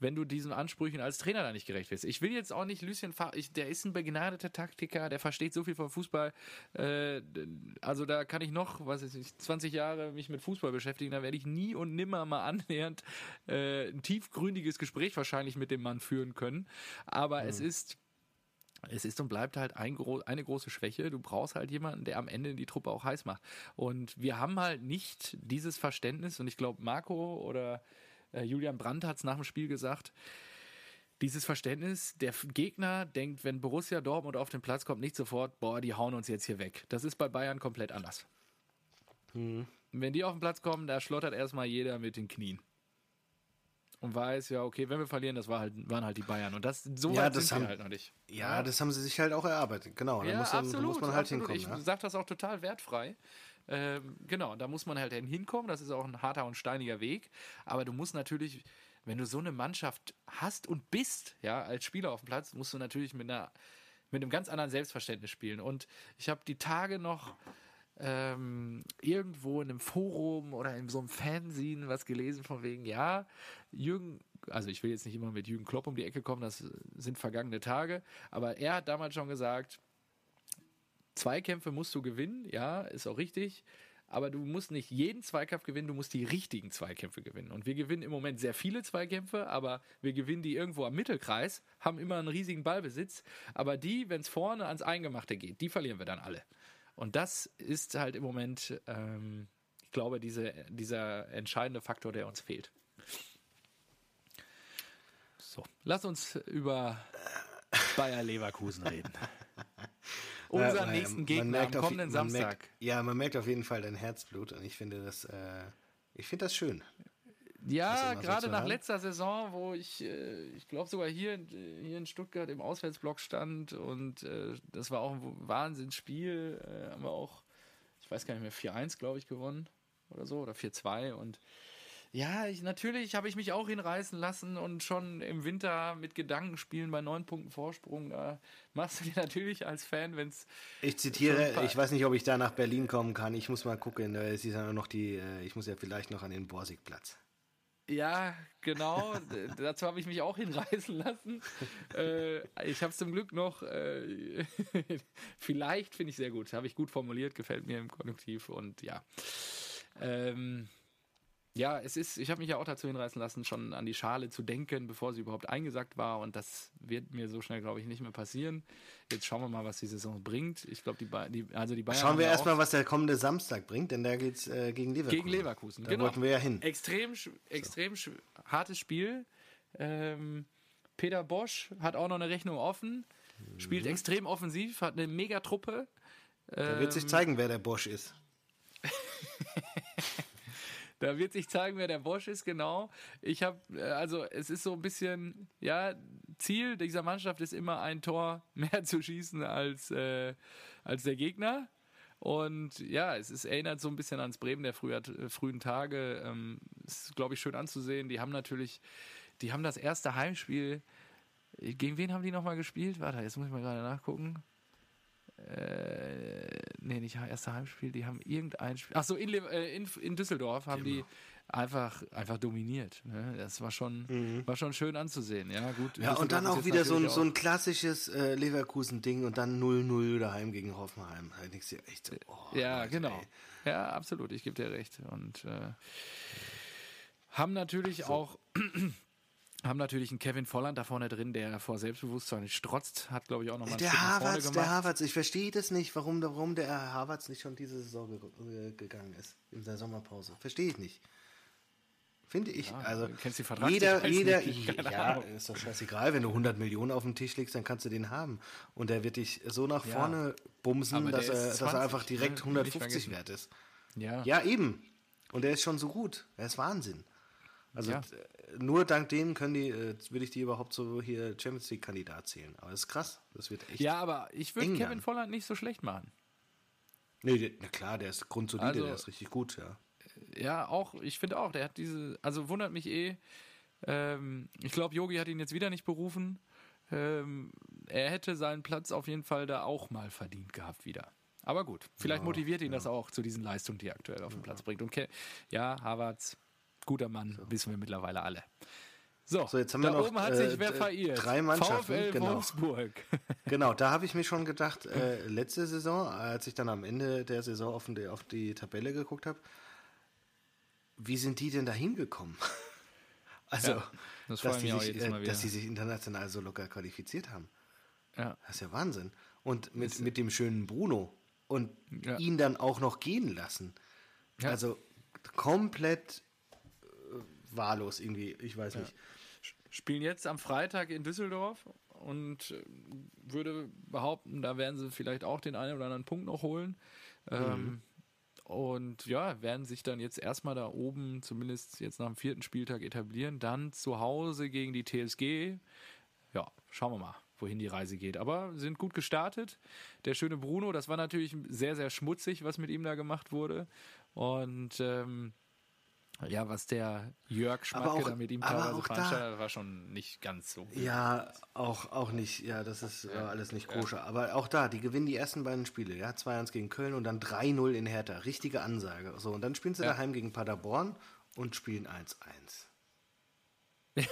wenn du diesen Ansprüchen als Trainer da nicht gerecht wirst. Ich will jetzt auch nicht Lucien Favre, der ist ein begnadeter Taktiker, der versteht so viel von Fußball. Äh, also da kann ich noch, was weiß ich, 20 Jahre mich mit Fußball beschäftigen, da werde ich nie und nimmer mal annähernd äh, ein tiefgründiges Gespräch wahrscheinlich mit dem Mann führen können. Aber mhm. es ist es ist und bleibt halt ein, eine große Schwäche. Du brauchst halt jemanden, der am Ende die Truppe auch heiß macht. Und wir haben halt nicht dieses Verständnis. Und ich glaube, Marco oder Julian Brandt hat es nach dem Spiel gesagt. Dieses Verständnis, der Gegner denkt, wenn Borussia Dortmund auf den Platz kommt, nicht sofort, boah, die hauen uns jetzt hier weg. Das ist bei Bayern komplett anders. Mhm. Wenn die auf den Platz kommen, da schlottert erstmal jeder mit den Knien und weiß, ja, okay, wenn wir verlieren, das war halt, waren halt die Bayern. Und das so ja, weit das sind haben, halt noch nicht. Ja, ja, das haben sie sich halt auch erarbeitet, genau. Da, muss, absolut, da muss man halt absolut. hinkommen. Ich ja? sage das auch total wertfrei. Ähm, genau, da muss man halt hinkommen. Das ist auch ein harter und steiniger Weg. Aber du musst natürlich, wenn du so eine Mannschaft hast und bist, ja, als Spieler auf dem Platz, musst du natürlich mit einer mit einem ganz anderen Selbstverständnis spielen. Und ich habe die Tage noch ähm, irgendwo in einem Forum oder in so einem Fanzine was gelesen von wegen, ja, Jürgen, also ich will jetzt nicht immer mit Jürgen Klopp um die Ecke kommen, das sind vergangene Tage, aber er hat damals schon gesagt, Zweikämpfe musst du gewinnen, ja, ist auch richtig. Aber du musst nicht jeden Zweikampf gewinnen, du musst die richtigen Zweikämpfe gewinnen. Und wir gewinnen im Moment sehr viele Zweikämpfe, aber wir gewinnen die irgendwo am Mittelkreis, haben immer einen riesigen Ballbesitz. Aber die, wenn es vorne ans Eingemachte geht, die verlieren wir dann alle. Und das ist halt im Moment, ähm, ich glaube, diese, dieser entscheidende Faktor, der uns fehlt. So, lass uns über Bayer Leverkusen reden. unseren ja, nächsten Gegner am kommenden Samstag. Merkt, ja, man merkt auf jeden Fall dein Herzblut und ich finde das, äh, ich finde das schön. Ja, gerade so nach haben. letzter Saison, wo ich, äh, ich glaube sogar hier, hier in Stuttgart im Auswärtsblock stand und äh, das war auch ein Wahnsinnsspiel, äh, haben wir auch, ich weiß gar nicht mehr, 4-1 glaube ich gewonnen oder so oder 4-2 und ja, ich, natürlich habe ich mich auch hinreißen lassen und schon im Winter mit Gedanken spielen bei neun Punkten Vorsprung. Da machst du dir natürlich als Fan, wenn es. Ich zitiere, ich weiß nicht, ob ich da nach Berlin kommen kann. Ich muss mal gucken. Es ist ja noch die, äh, ich muss ja vielleicht noch an den Borsigplatz. Ja, genau. Dazu habe ich mich auch hinreißen lassen. Äh, ich habe es zum Glück noch. Äh, vielleicht finde ich sehr gut. Habe ich gut formuliert, gefällt mir im Konjunktiv und ja. Ähm, ja, es ist, ich habe mich ja auch dazu hinreißen lassen, schon an die Schale zu denken, bevor sie überhaupt eingesackt war. Und das wird mir so schnell, glaube ich, nicht mehr passieren. Jetzt schauen wir mal, was die Saison bringt. Ich glaube, die, die, also die Bayern. Schauen wir erstmal, was der kommende Samstag bringt, denn da geht es äh, gegen Leverkusen. Gegen Leverkusen, da genau. wollten wir ja hin. Extrem, extrem so. hartes Spiel. Ähm, Peter Bosch hat auch noch eine Rechnung offen, spielt mhm. extrem offensiv, hat eine Megatruppe Da wird sich Ähm, zeigen, wer der Bosch ist. Da wird sich zeigen, wer der Bosch ist, genau. Ich habe, also es ist so ein bisschen, ja, Ziel dieser Mannschaft ist immer ein Tor mehr zu schießen als, äh, als der Gegner. Und ja, es ist, erinnert so ein bisschen ans Bremen der früher, äh, frühen Tage. Ähm, ist, glaube ich, schön anzusehen. Die haben natürlich, die haben das erste Heimspiel. Gegen wen haben die nochmal gespielt? Warte, jetzt muss ich mal gerade nachgucken. Äh, nee, nicht erste Heimspiel, die haben irgendein Spiel. Achso, in, äh, in, in Düsseldorf haben die einfach, einfach dominiert. Ne? Das war schon, war schon schön anzusehen. Ja, gut. Mhm. Ja, und dann auch wieder so ein, natürlich so ein klassisches äh, Leverkusen-Ding und dann 0-0 daheim gegen Hoffenheim. Da denkst du echt so, oh, Ja, Leute, genau. ey. Ja, absolut. Ich gebe dir recht. Und äh, haben natürlich auch haben natürlich einen Kevin Volland da vorne drin, der vor Selbstbewusstsein strotzt, hat glaube ich auch nochmal einen Der gemacht. der Havertz, ich verstehe das nicht, warum, warum der Havertz nicht schon diese Saison ge gegangen ist in der Sommerpause. Verstehe ich nicht. Finde ich. also du kennst die jeder, Vertragsdetails jeder, nicht, ja, Ahnung. ist doch scheißegal, wenn du 100 Millionen auf dem Tisch legst, dann kannst du den haben. Und der wird dich so nach Ja. vorne bumsen, Aber der dass er, ist dass er 20, einfach direkt ne? Nicht 150 vergessen. wert ist. ja. Ja, eben. Und er ist schon so gut. Er ist Wahnsinn. Also Ja. Äh, nur dank dem können die, äh, würde ich die überhaupt so hier Champions League Kandidat zählen. Aber das ist krass. Das wird echt. ja, aber ich würde Kevin. Volland nicht so schlecht machen. Nee, der, na klar, der ist grundsolide, Also- der ist richtig gut, ja. Ja, auch, ich finde auch, der hat diese, also wundert mich eh. Ähm, ich glaube, Yogi hat ihn jetzt wieder nicht berufen. Ähm, er hätte seinen Platz auf jeden Fall da auch mal verdient gehabt wieder. Aber gut, vielleicht motiviert ihn das auch zu diesen Leistungen, die er aktuell auf den Platz bringt. Und Ke ja, Havertz, guter Mann, wissen wir mittlerweile alle. So, So, jetzt haben da wir noch, oben hat äh, sich wer d- verirrt. drei Mannschaften, VfL genau. Wolfsburg. Genau, da habe ich mir schon gedacht, äh, letzte Saison, als ich dann am Ende der Saison auf die, auf die Tabelle geguckt habe, wie sind die denn da hingekommen? Also, Ja, das dass, die sich, äh, dass die sich international so locker qualifiziert haben. Ja. Das ist ja Wahnsinn. Und mit, mit dem schönen Bruno und Ja. ihn dann auch noch gehen lassen. Also komplett äh, wahllos irgendwie, ich weiß nicht. spielen jetzt am Freitag in Düsseldorf und äh, würde behaupten, da werden sie vielleicht auch den einen oder anderen Punkt noch holen. Ähm, und ja, werden sich dann jetzt erstmal da oben, zumindest jetzt nach dem vierten Spieltag etablieren. Dann zu Hause gegen die TSG. Ja, schauen wir mal, wohin die Reise geht. Aber sind gut gestartet. Der schöne Bruno, das war natürlich sehr, sehr schmutzig, was mit ihm da gemacht wurde. Und ähm, ja, was der Jörg Schmatke auch- da mit ihm teilweise veranstaltet hat, war schon nicht ganz so. Ja, auch, auch nicht, ja, das ist äh, alles nicht koscher. Aber auch da, die gewinnen die ersten beiden Spiele, ja, 2-1 gegen Köln und dann 3-0 in Hertha. Richtige Ansage. So, und dann spielen sie Ja. daheim gegen Paderborn und spielen 1-1.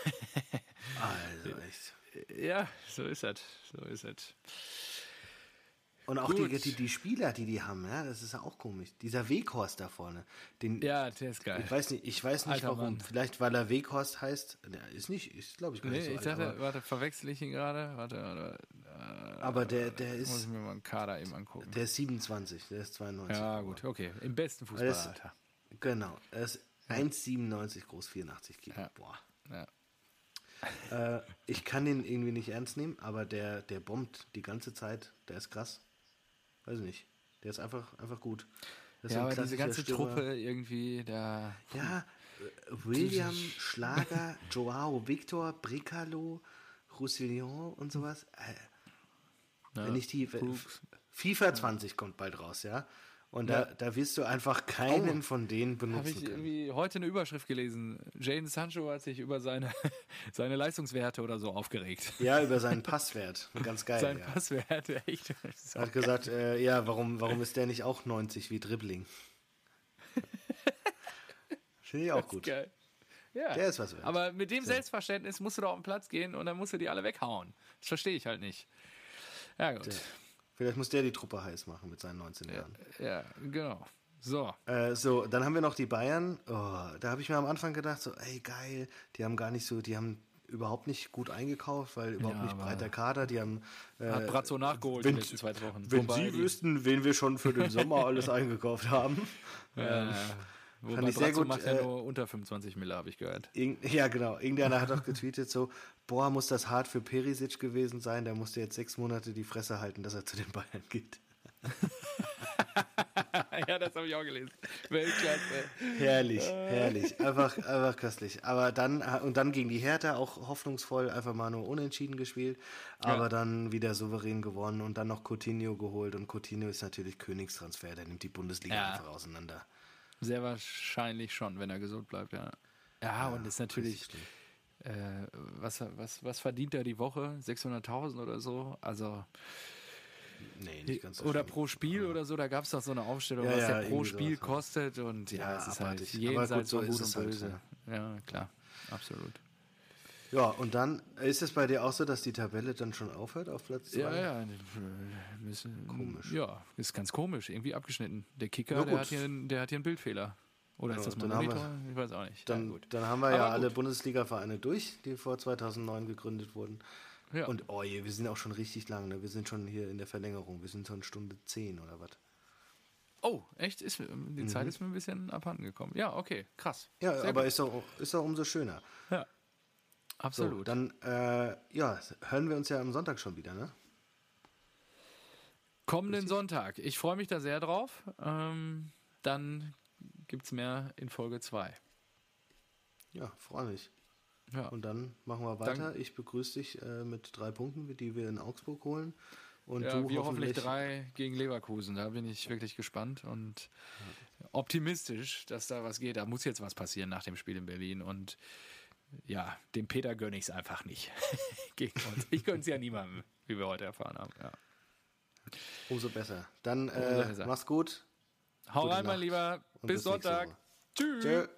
also echt. Ja, so ist es. So ist es. Und auch die, die, die Spieler, die die haben, ja, das ist ja auch komisch. Dieser Weghorst da vorne, den, Ja, der ist geil. ich weiß nicht, ich weiß nicht Alter warum. Mann. Vielleicht, weil er Weghorst heißt. Der ist nicht, ist glaube ich gar Nee, nicht so ich alt, dachte, warte, verwechsel ich ihn gerade? Warte, warte. Äh, aber der, der muss ich ist, mir mal einen Kader eben angucken. der ist 27, der ist 92. ja, gut, okay. Im besten Fußballalter. Genau, er ist 1,97 groß, 84 Kilo. Ja. Boah. Ja. Äh, ich kann den irgendwie nicht ernst nehmen, aber der, der bombt die ganze Zeit. Der ist krass. Weiß ich nicht. Der ist einfach, einfach gut. Das ja, aber diese ganze Stürmer. Truppe irgendwie, da. Ja, äh, William, Schlager, Joao Victor, Bricalo, Roussillon und sowas. Äh, Ja, wenn ich die. Brooks. FIFA 20 kommt bald raus, ja. Und da, Ja. da wirst du einfach keinen Oh. von denen Habe benutzen ich können. irgendwie heute eine Überschrift gelesen. Jaden Sancho hat sich über seine, seine Leistungswerte oder so aufgeregt. Ja, über seinen Passwert. Ganz geil. Sein ja. Passwert, echt. Er hat gesagt, äh, ja, warum, warum ist der nicht auch 90 wie Dribbling? Finde ich auch gut. geil. Ja. Der ist was wert. Aber mit dem Selbstverständnis musst du doch auf den Platz gehen und dann musst du die alle weghauen. Das verstehe ich halt nicht. Ja, gut. Vielleicht muss der die Truppe heiß machen mit seinen 19 Jahren. Ja, genau. So. Äh, so, dann haben wir noch die Bayern. Oh, da habe ich mir am Anfang gedacht, so, ey, geil, die haben gar nicht so, die haben überhaupt nicht gut eingekauft, weil überhaupt Ja, nicht breiter Kader. Die haben. Äh, Hat Brazzo nachgeholt wenn- die letzten zwei Wochen. wenn Wobei Sie die- wüssten, wen wir schon für den Sommer alles eingekauft haben. Äh, wobei fand ich sehr Brazzo gut, macht ja äh, nur unter 25 Mille, habe ich gehört. Ja, genau. Irgendeiner hat auch getweetet so, boah, muss das hart für Perisic gewesen sein, der musste jetzt sechs Monate die Fresse halten, dass er zu den Bayern geht. ja, das habe ich auch gelesen. Weltklasse. Herrlich, herrlich. Einfach, einfach köstlich. Aber dann, und dann gegen die Hertha auch hoffnungsvoll einfach mal nur unentschieden gespielt, aber Ja. dann wieder souverän gewonnen und dann noch Coutinho geholt. Und Coutinho ist natürlich Königstransfer, der nimmt die Bundesliga Ja. einfach auseinander. Sehr wahrscheinlich schon, wenn er gesund bleibt, ja. Ja, und ist natürlich, äh, was, was, was verdient er die Woche? 600.000 oder so? Also, Nee, nicht ganz so oder schlimm. pro Spiel oder so, da gab es doch so eine Aufstellung, Ja, was ja, der pro Spiel ja. kostet und ja, Ja, es ist abartig. halt jenseits so von Gut und halt, Böse. Ja, klar, absolut. Ja, und dann ist es bei dir auch so, dass die Tabelle dann schon aufhört auf Platz 2? Ja, ja. äh, Müssen, Komisch. Ja, ist ganz komisch. Irgendwie abgeschnitten. Der Kicker, der hat, hier, einen- der hat hier einen Bildfehler. Oder Ja, ist das mein haben wir- Monitor? Ich weiß auch nicht. Dann, ja, dann haben wir ja Aber alle gut. Bundesliga-Vereine durch, die vor 2009 gegründet wurden. Ja. Und oh je, wir sind auch schon richtig lang. Ne? Wir sind schon hier in der Verlängerung. Wir sind schon Stunde 10 oder was. oh, echt? Ist, mir- die Zeit ist mir ein bisschen abhanden gekommen. Ja, okay, krass. Mhm. Ja, Sehr aber gut. ist doch, ist doch umso schöner. Ja. So, Absolut. dann äh, ja, hören wir uns ja am Sonntag schon wieder, ne? Kommenden Sonntag. Ich freue mich da sehr drauf. Ähm, dann gibt es mehr in Folge 2. Ja, freue mich. Ja. Und dann machen wir Dann- weiter. ich begrüße dich äh, mit drei Punkten, die wir in Augsburg holen. Und ja, du wir hoffentlich hoffentlich drei gegen Leverkusen. Da bin ich wirklich gespannt und optimistisch, dass da was geht. Da muss jetzt was passieren nach dem Spiel in Berlin. Und ja, dem Peter gönne ich es einfach nicht gegen uns. Ich gönne es ja niemandem, wie wir heute erfahren haben. Ja. umso besser. Dann Umso äh, besser. mach's gut. Hau Gute rein, mein Nacht Lieber. und Bis bis Sonntag. Tschüss. Tschö.